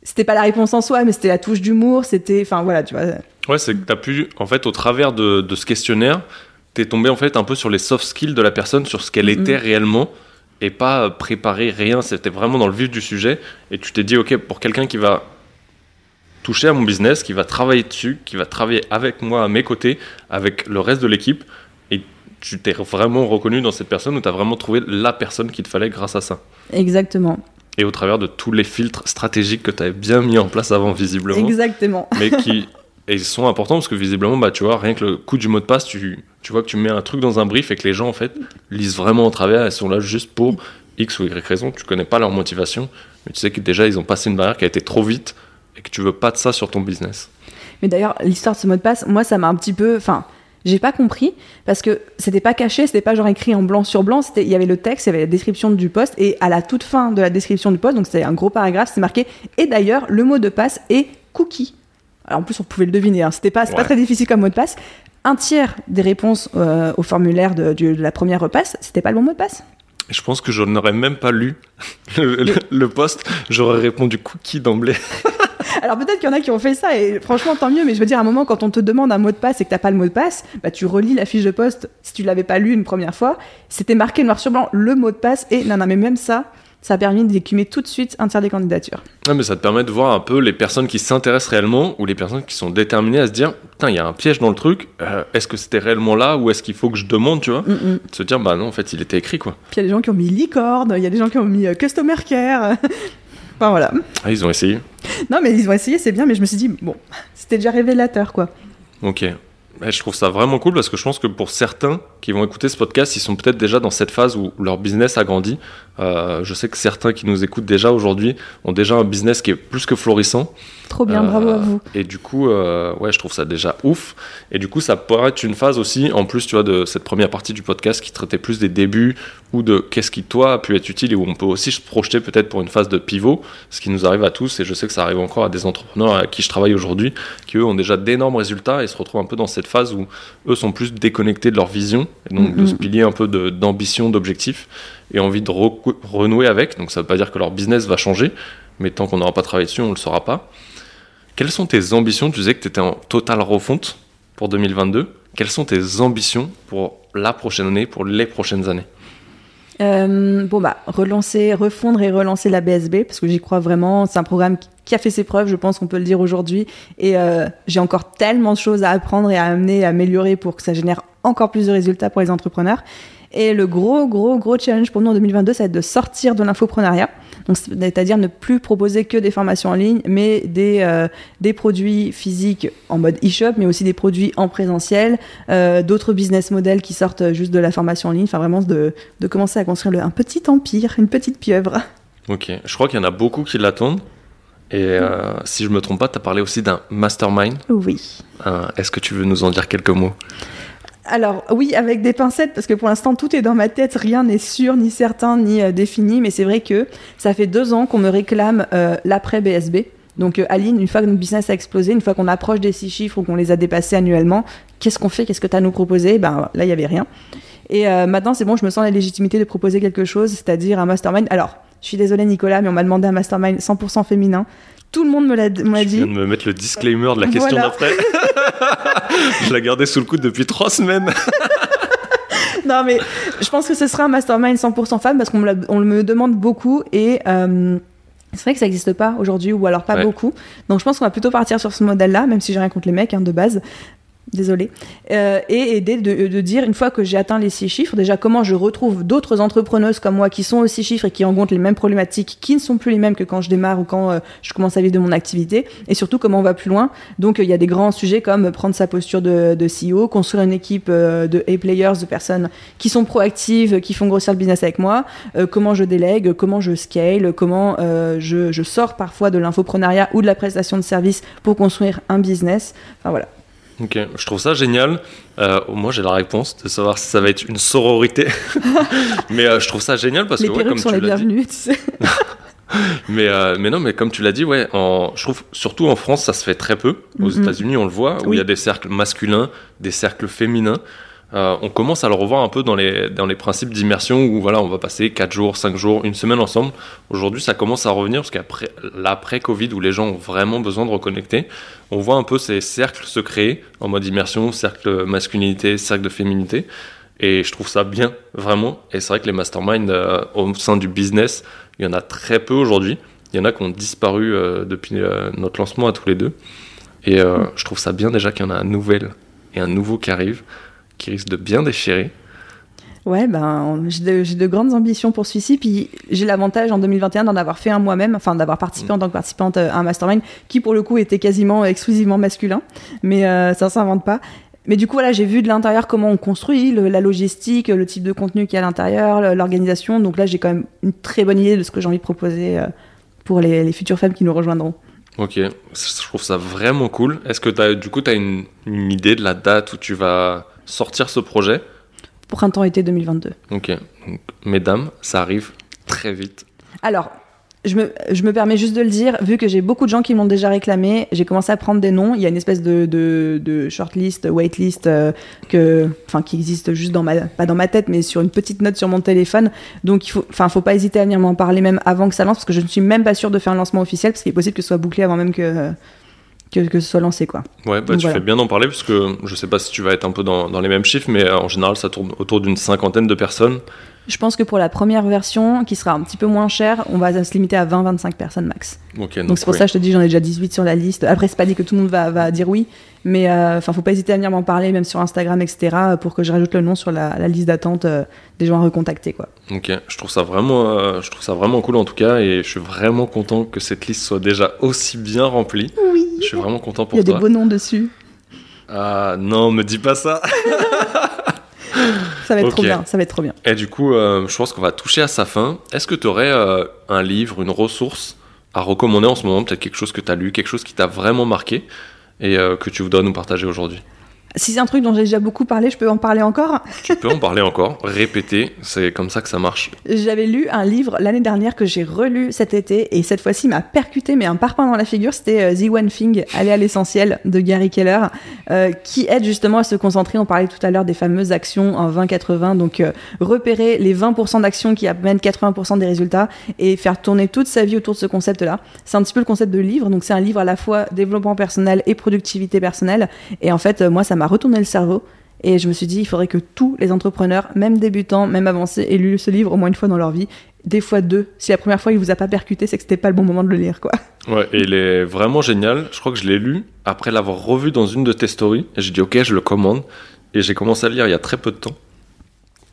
c'était pas la réponse en soi, mais c'était la touche d'humour, c'était. Enfin, voilà, tu vois. Ouais, c'est que tu as pu, en fait, au travers de, ce questionnaire, tu es tombé en fait un peu sur les soft skills de la personne, sur ce qu'elle était réellement, et pas préparer rien. C'était vraiment dans le vif du sujet. Et tu t'es dit, ok, pour quelqu'un qui va toucher à mon business, qui va travailler dessus, qui va travailler avec moi à mes côtés, avec le reste de l'équipe. Et tu t'es vraiment reconnu dans cette personne ou tu as vraiment trouvé la personne qu'il te fallait grâce à ça. Exactement. Et au travers de tous les filtres stratégiques que tu avais bien mis en place avant, visiblement. Exactement. Mais [laughs] qui et sont importants parce que visiblement, bah, tu vois, rien que le coup du mot de passe, tu, tu vois que tu mets un truc dans un brief et que les gens, en fait, lisent vraiment au travers. Elles sont là juste pour X ou Y raison. Tu connais pas leur motivation, mais tu sais que déjà, ils ont passé une barrière qui a été trop vite et que tu veux pas de ça sur ton business. Mais d'ailleurs, l'histoire de ce mot de passe, moi, ça m'a un petit peu. Enfin, j'ai pas compris parce que c'était pas caché, c'était pas genre écrit en blanc sur blanc. C'était, il y avait le texte, il y avait la description du poste et à la toute fin de la description du poste, donc c'était un gros paragraphe, c'est marqué. Et d'ailleurs, le mot de passe est cookie. Alors en plus, on pouvait le deviner. Hein, c'était pas, pas très difficile comme mot de passe. Un tiers des réponses euh, au formulaire de, de, la première repasse, c'était pas le bon mot de passe. Je pense que je n'aurais même pas lu [laughs] le, le poste. J'aurais répondu cookie d'emblée. [laughs] Alors peut-être qu'il y en a qui ont fait ça et franchement tant mieux, mais je veux dire à un moment quand on te demande un mot de passe et que t'as pas le mot de passe, bah tu relis la fiche de poste si tu l'avais pas lu une première fois, c'était marqué noir sur blanc le mot de passe et non non mais même ça, ça a permis d'écumer tout de suite un tiers des candidatures. Ouais, mais ça te permet de voir un peu les personnes qui s'intéressent réellement ou les personnes qui sont déterminées à se dire Putain, il y a un piège dans le truc, euh, est-ce que c'était réellement là ou est-ce qu'il faut que je demande, tu vois? Mm, mm. Se dire Bah non, en fait, il était écrit quoi. Puis il y a des gens qui ont mis licorne, il y a des gens qui ont mis euh, customer care. Enfin voilà. Ah, ils ont essayé Non, mais ils ont essayé, c'est bien, mais je me suis dit Bon, c'était déjà révélateur quoi. Ok je trouve ça vraiment cool parce que je pense que pour certains qui vont écouter ce podcast, ils sont peut-être déjà dans cette phase où leur business a grandi. Euh, je sais que certains qui nous écoutent déjà aujourd'hui ont déjà un business qui est plus que florissant. Trop bien, bravo à euh, vous. Et du coup, euh, ouais, je trouve ça déjà ouf. Et du coup, ça pourrait être une phase aussi, en plus, tu vois, de cette première partie du podcast qui traitait plus des débuts ou de qu'est-ce qui, toi, a pu être utile et où on peut aussi se projeter peut-être pour une phase de pivot, ce qui nous arrive à tous. Et je sais que ça arrive encore à des entrepreneurs à qui je travaille aujourd'hui, qui eux ont déjà d'énormes résultats et se retrouvent un peu dans cette cette phase où eux sont plus déconnectés de leur vision, et donc de Mhm. ce pilier un peu d'ambition, d'objectif, et envie de re- renouer avec. Donc ça veut pas dire que leur business va changer, mais tant qu'on n'aura pas travaillé dessus, on le saura pas. Quelles sont tes ambitions? Tu disais que tu étais en totale refonte pour 2022. Quelles sont tes ambitions pour la prochaine année, pour les prochaines années? Euh, bon bah relancer, refondre et relancer la BSB parce que j'y crois vraiment. C'est un programme qui- a fait ses preuves, je pense qu'on peut le dire aujourd'hui. Et euh, j'ai encore tellement de choses à apprendre et à amener, à améliorer pour que ça génère encore plus de résultats pour les entrepreneurs. Et le gros, gros, gros challenge pour nous en 2022, ça va être de sortir de l'infoprenariat. C'est-à-dire ne plus proposer que des formations en ligne, mais des, euh, des produits physiques en mode e-shop, mais aussi des produits en présentiel, euh, d'autres business models qui sortent juste de la formation en ligne. Enfin, vraiment de, de commencer à construire le- un petit empire, une petite pieuvre. Ok, je crois qu'il y en a beaucoup qui l'attendent. Et euh, si je me trompe pas, tu as parlé aussi d'un mastermind. Oui. Est-ce que tu veux nous en dire quelques mots? Alors oui, avec des pincettes, parce que pour l'instant tout est dans ma tête, rien n'est sûr, ni certain, ni euh, défini, mais c'est vrai que ça fait deux ans qu'on me réclame euh, l'après BSB. Donc euh, Aline, une fois que notre business a explosé, une fois qu'on approche des six chiffres ou qu'on les a dépassés annuellement, qu'est-ce qu'on fait? Qu'est-ce que tu as à nous proposer? Ben là, il y avait rien. Et maintenant, c'est bon, je me sens la légitimité de proposer quelque chose, c'est-à-dire un mastermind. Alors, je suis désolée Nicolas, mais on m'a demandé un mastermind 100% féminin. Tout le monde me l'a dit. viens de me mettre le disclaimer de la question Voilà. d'après. [laughs] je l'ai gardé sous le coude depuis trois semaines. [laughs] non, mais je pense que ce sera un mastermind 100% femme parce qu'on me, l'a- on me demande beaucoup et euh, c'est vrai que ça n'existe pas aujourd'hui ou alors pas Ouais. beaucoup. Donc je pense qu'on va plutôt partir sur ce modèle-là, même si j'ai rien contre les mecs hein, de base. Désolée. Euh, et aider de, de dire, une fois que j'ai atteint les six chiffres, déjà comment je retrouve d'autres entrepreneuses comme moi qui sont aux six chiffres et qui rencontrent les mêmes problématiques, qui ne sont plus les mêmes que quand je démarre ou quand euh, je commence à vivre de mon activité, et surtout comment on va plus loin. Donc euh, il y a des grands sujets comme prendre sa posture de, de CEO, construire une équipe euh, de A-players, de personnes qui sont proactives, qui font grossir le business avec moi, comment je délègue, comment je scale, comment je, je sors parfois de l'infoprenariat ou de la prestation de service pour construire un business. Enfin voilà. Ok, je trouve ça génial. Euh, moi, j'ai la réponse de savoir si ça va être une sororité. [laughs] mais euh, je trouve ça génial parce les que, ouais, comme sont tu les bienvenues, tu sais. [laughs] mais, euh, mais non, mais comme tu l'as dit, ouais, en, je trouve surtout en France, ça se fait très peu. Aux Mhm. États-Unis, on le voit, où il Oui. y a des cercles masculins, des cercles féminins. Euh, on commence à le revoir un peu dans les, dans les principes d'immersion où voilà, on va passer 4 jours, 5 jours, une semaine ensemble. Aujourd'hui, ça commence à revenir parce qu'après l'après-Covid où les gens ont vraiment besoin de reconnecter, on voit un peu ces cercles se créer en mode immersion, cercle masculinité, cercle de féminité. Et je trouve ça bien, vraiment. Et c'est vrai que les masterminds euh, au sein du business, il y en a très peu aujourd'hui. Il y en a qui ont disparu euh, depuis notre lancement à tous les deux. Et je trouve ça bien déjà qu'il y en a un nouvel et un nouveau qui arrive, qui risque de bien déchirer. Ouais, ben, j'ai de, grandes ambitions pour celui-ci. Puis j'ai l'avantage en 2021 d'en avoir fait un moi-même, enfin d'avoir participé en tant que participante euh, à un mastermind qui, pour le coup, était quasiment exclusivement masculin. Mais euh, ça s'invente pas. Mais du coup, voilà, j'ai vu de l'intérieur comment on construit, le- la logistique, le type de contenu qu'il y a à l'intérieur, l'organisation. Donc là, j'ai quand même une très bonne idée de ce que j'ai envie de proposer euh, pour les, les futures femmes qui nous rejoindront. Ok, je trouve ça vraiment cool. Est-ce que as, du coup, tu as une, une idée de la date où tu vas sortir ce projet Pour printemps-été 2022. Ok, donc, mesdames, ça arrive très vite. Alors, je me, je me permets juste de le dire, vu que j'ai beaucoup de gens qui m'ont déjà réclamé, j'ai commencé à prendre des noms. Il y a une espèce de, de, de shortlist, waitlist, euh, que, enfin, qui existe juste dans ma, pas dans ma tête, mais sur une petite note sur mon téléphone. Donc, il faut, enfin, faut pas hésiter à venir m'en parler même avant que ça lance, parce que je ne suis même pas sûre de faire un lancement officiel, parce qu'il est possible que ce soit bouclé avant même que, que, que ce soit lancé, quoi. Ouais, bah, tu voilà. fais bien d'en parler parce que je sais pas si tu vas être un peu dans, dans les mêmes chiffres, mais euh, en général, ça tourne autour d'une cinquantaine de personnes. Je pense que pour la première version, qui sera un petit peu moins chère, on va se limiter à 20-25 personnes max. Donc, c'est pour ça que je te dis, j'en ai déjà 18 sur la liste. Après, c'est pas dit que tout le monde va, va dire oui, mais euh, enfin, faut pas hésiter à venir m'en parler, même sur Instagram, etc., pour que je rajoute le nom sur la, la liste d'attente euh, des gens à recontacter, quoi. Ok, je trouve ça vraiment, euh, je trouve ça vraiment cool en tout cas, et je suis vraiment content que cette liste soit déjà aussi bien remplie. Oui. Je suis vraiment content Il y pour a des toi. beaux noms dessus. Ah non, me dis pas ça. [laughs] Ça va être trop bien. Ça va être trop bien. Et du coup, euh, je pense qu'on va toucher à sa fin. Est-ce que tu aurais un livre, une ressource à recommander en ce moment Peut-être quelque chose que tu as lu, quelque chose qui t'a vraiment marqué et euh, que tu voudrais nous partager aujourd'hui? Si c'est un truc dont j'ai déjà beaucoup parlé, je peux en parler encore Tu peux en [laughs] parler encore, répéter, c'est comme ça que ça marche. J'avais lu un livre l'année dernière que j'ai relu cet été et cette fois-ci m'a percuté mais un parpaing dans la figure, c'était euh, The One Thing, aller à l'essentiel de Gary Keller, euh, qui aide justement à se concentrer, on parlait tout à l'heure des fameuses actions en 20-80, donc euh, repérer les 20% d'actions qui amènent 80% des résultats et faire tourner toute sa vie autour de ce concept-là. C'est un petit peu le concept de livre, donc c'est un livre à la fois développement personnel et productivité personnelle et en fait moi ça m'a retourné le cerveau. Et je me suis dit, il faudrait que tous les entrepreneurs, même débutants, même avancés, aient lu ce livre au moins une fois dans leur vie. Des fois deux. Si la première fois il vous a pas percuté, c'est que c'était pas le bon moment de le lire, quoi. Ouais, il est vraiment génial. Je crois que je l'ai lu après l'avoir revu dans une de tes stories. Et j'ai dit, ok, je le commande. Et j'ai commencé à le lire il y a très peu de temps.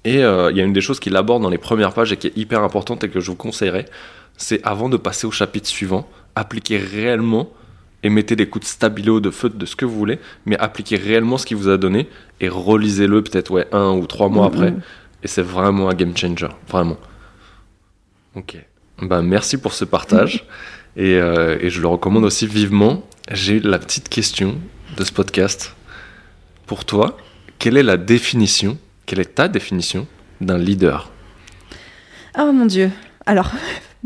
Et euh, il y a une des choses qu'il aborde dans les premières pages et qui est hyper importante et que je vous conseillerais, c'est avant de passer au chapitre suivant, appliquer réellement et mettez des coups de stabilo, de feu, de ce que vous voulez, mais appliquez réellement ce qu'il vous a donné et relisez-le peut-être ouais, un ou trois mois après. Et c'est vraiment un game changer, vraiment. Ok. Ben, merci pour ce partage [laughs] et, euh, et je le recommande aussi vivement. J'ai la petite question de ce podcast. Pour toi, quelle est la définition, quelle est ta définition d'un leader? Oh mon dieu. Alors,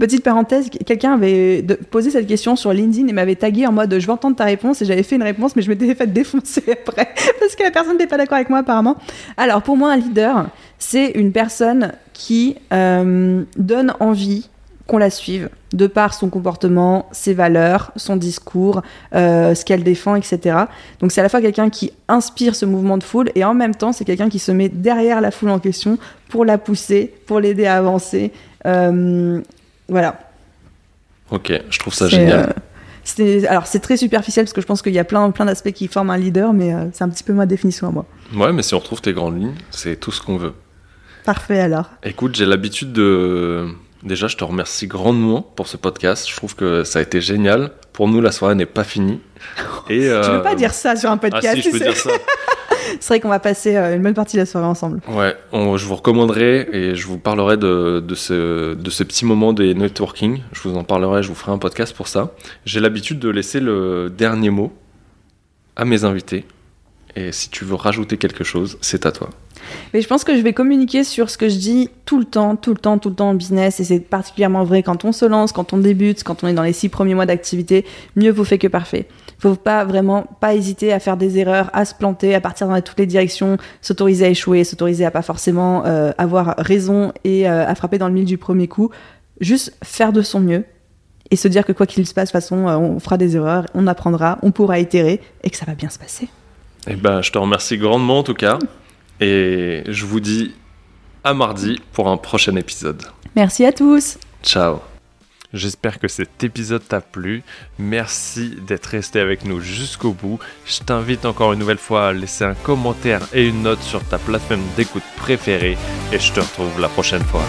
Petite parenthèse, quelqu'un avait posé cette question sur LinkedIn et m'avait tagué en mode je veux entendre ta réponse et j'avais fait une réponse mais je m'étais fait défoncer [laughs] après parce que la personne n'était pas d'accord avec moi apparemment. Alors pour moi un leader c'est une personne qui euh, donne envie qu'on la suive de par son comportement, ses valeurs, son discours, euh, ce qu'elle défend, etc. Donc c'est à la fois quelqu'un qui inspire ce mouvement de foule et en même temps c'est quelqu'un qui se met derrière la foule en question pour la pousser, pour l'aider à avancer. Euh, voilà. Ok, je trouve ça génial. Euh, alors c'est très superficiel parce que je pense qu'il y a plein, plein d'aspects qui forment un leader, mais euh, c'est un petit peu ma définition à moi. Ouais, mais si on retrouve tes grandes lignes, c'est tout ce qu'on veut. Parfait alors. Écoute, j'ai l'habitude de... Déjà, je te remercie grandement pour ce podcast. Je trouve que ça a été génial. Pour nous, la soirée n'est pas finie. [laughs] Et, euh... Tu peux pas dire ça sur un podcast. Ah si, je peux dire ça. [laughs] c'est vrai qu'on va passer euh, une bonne partie de la soirée ensemble. Ouais, je vous recommanderai et je vous parlerai de, de, ce, de ce petit moment des networking. Je vous en parlerai, je vous ferai un podcast pour ça. J'ai l'habitude de laisser le dernier mot à mes invités. Et si tu veux rajouter quelque chose, c'est à toi. Mais je pense que je vais communiquer sur ce que je dis tout le temps, tout le temps, tout le temps en business. Et c'est particulièrement vrai quand on se lance, quand on débute, quand on est dans les six premiers mois d'activité. Mieux vaut fait que parfait faut pas vraiment pas hésiter à faire des erreurs, à se planter, à partir dans toutes les directions, s'autoriser à échouer, s'autoriser à pas forcément euh, avoir raison et euh, à frapper dans le mille du premier coup. Juste faire de son mieux et se dire que quoi qu'il se passe, de toute façon, euh, on fera des erreurs, on apprendra, on pourra itérer et que ça va bien se passer. Eh ben, je te remercie grandement en tout cas et je vous dis à mardi pour un prochain épisode. Merci à tous. Ciao. J'espère que cet épisode t'a plu. Merci d'être resté avec nous jusqu'au bout. Je t'invite encore une nouvelle fois à laisser un commentaire et une note sur ta plateforme d'écoute préférée et je te retrouve la prochaine fois.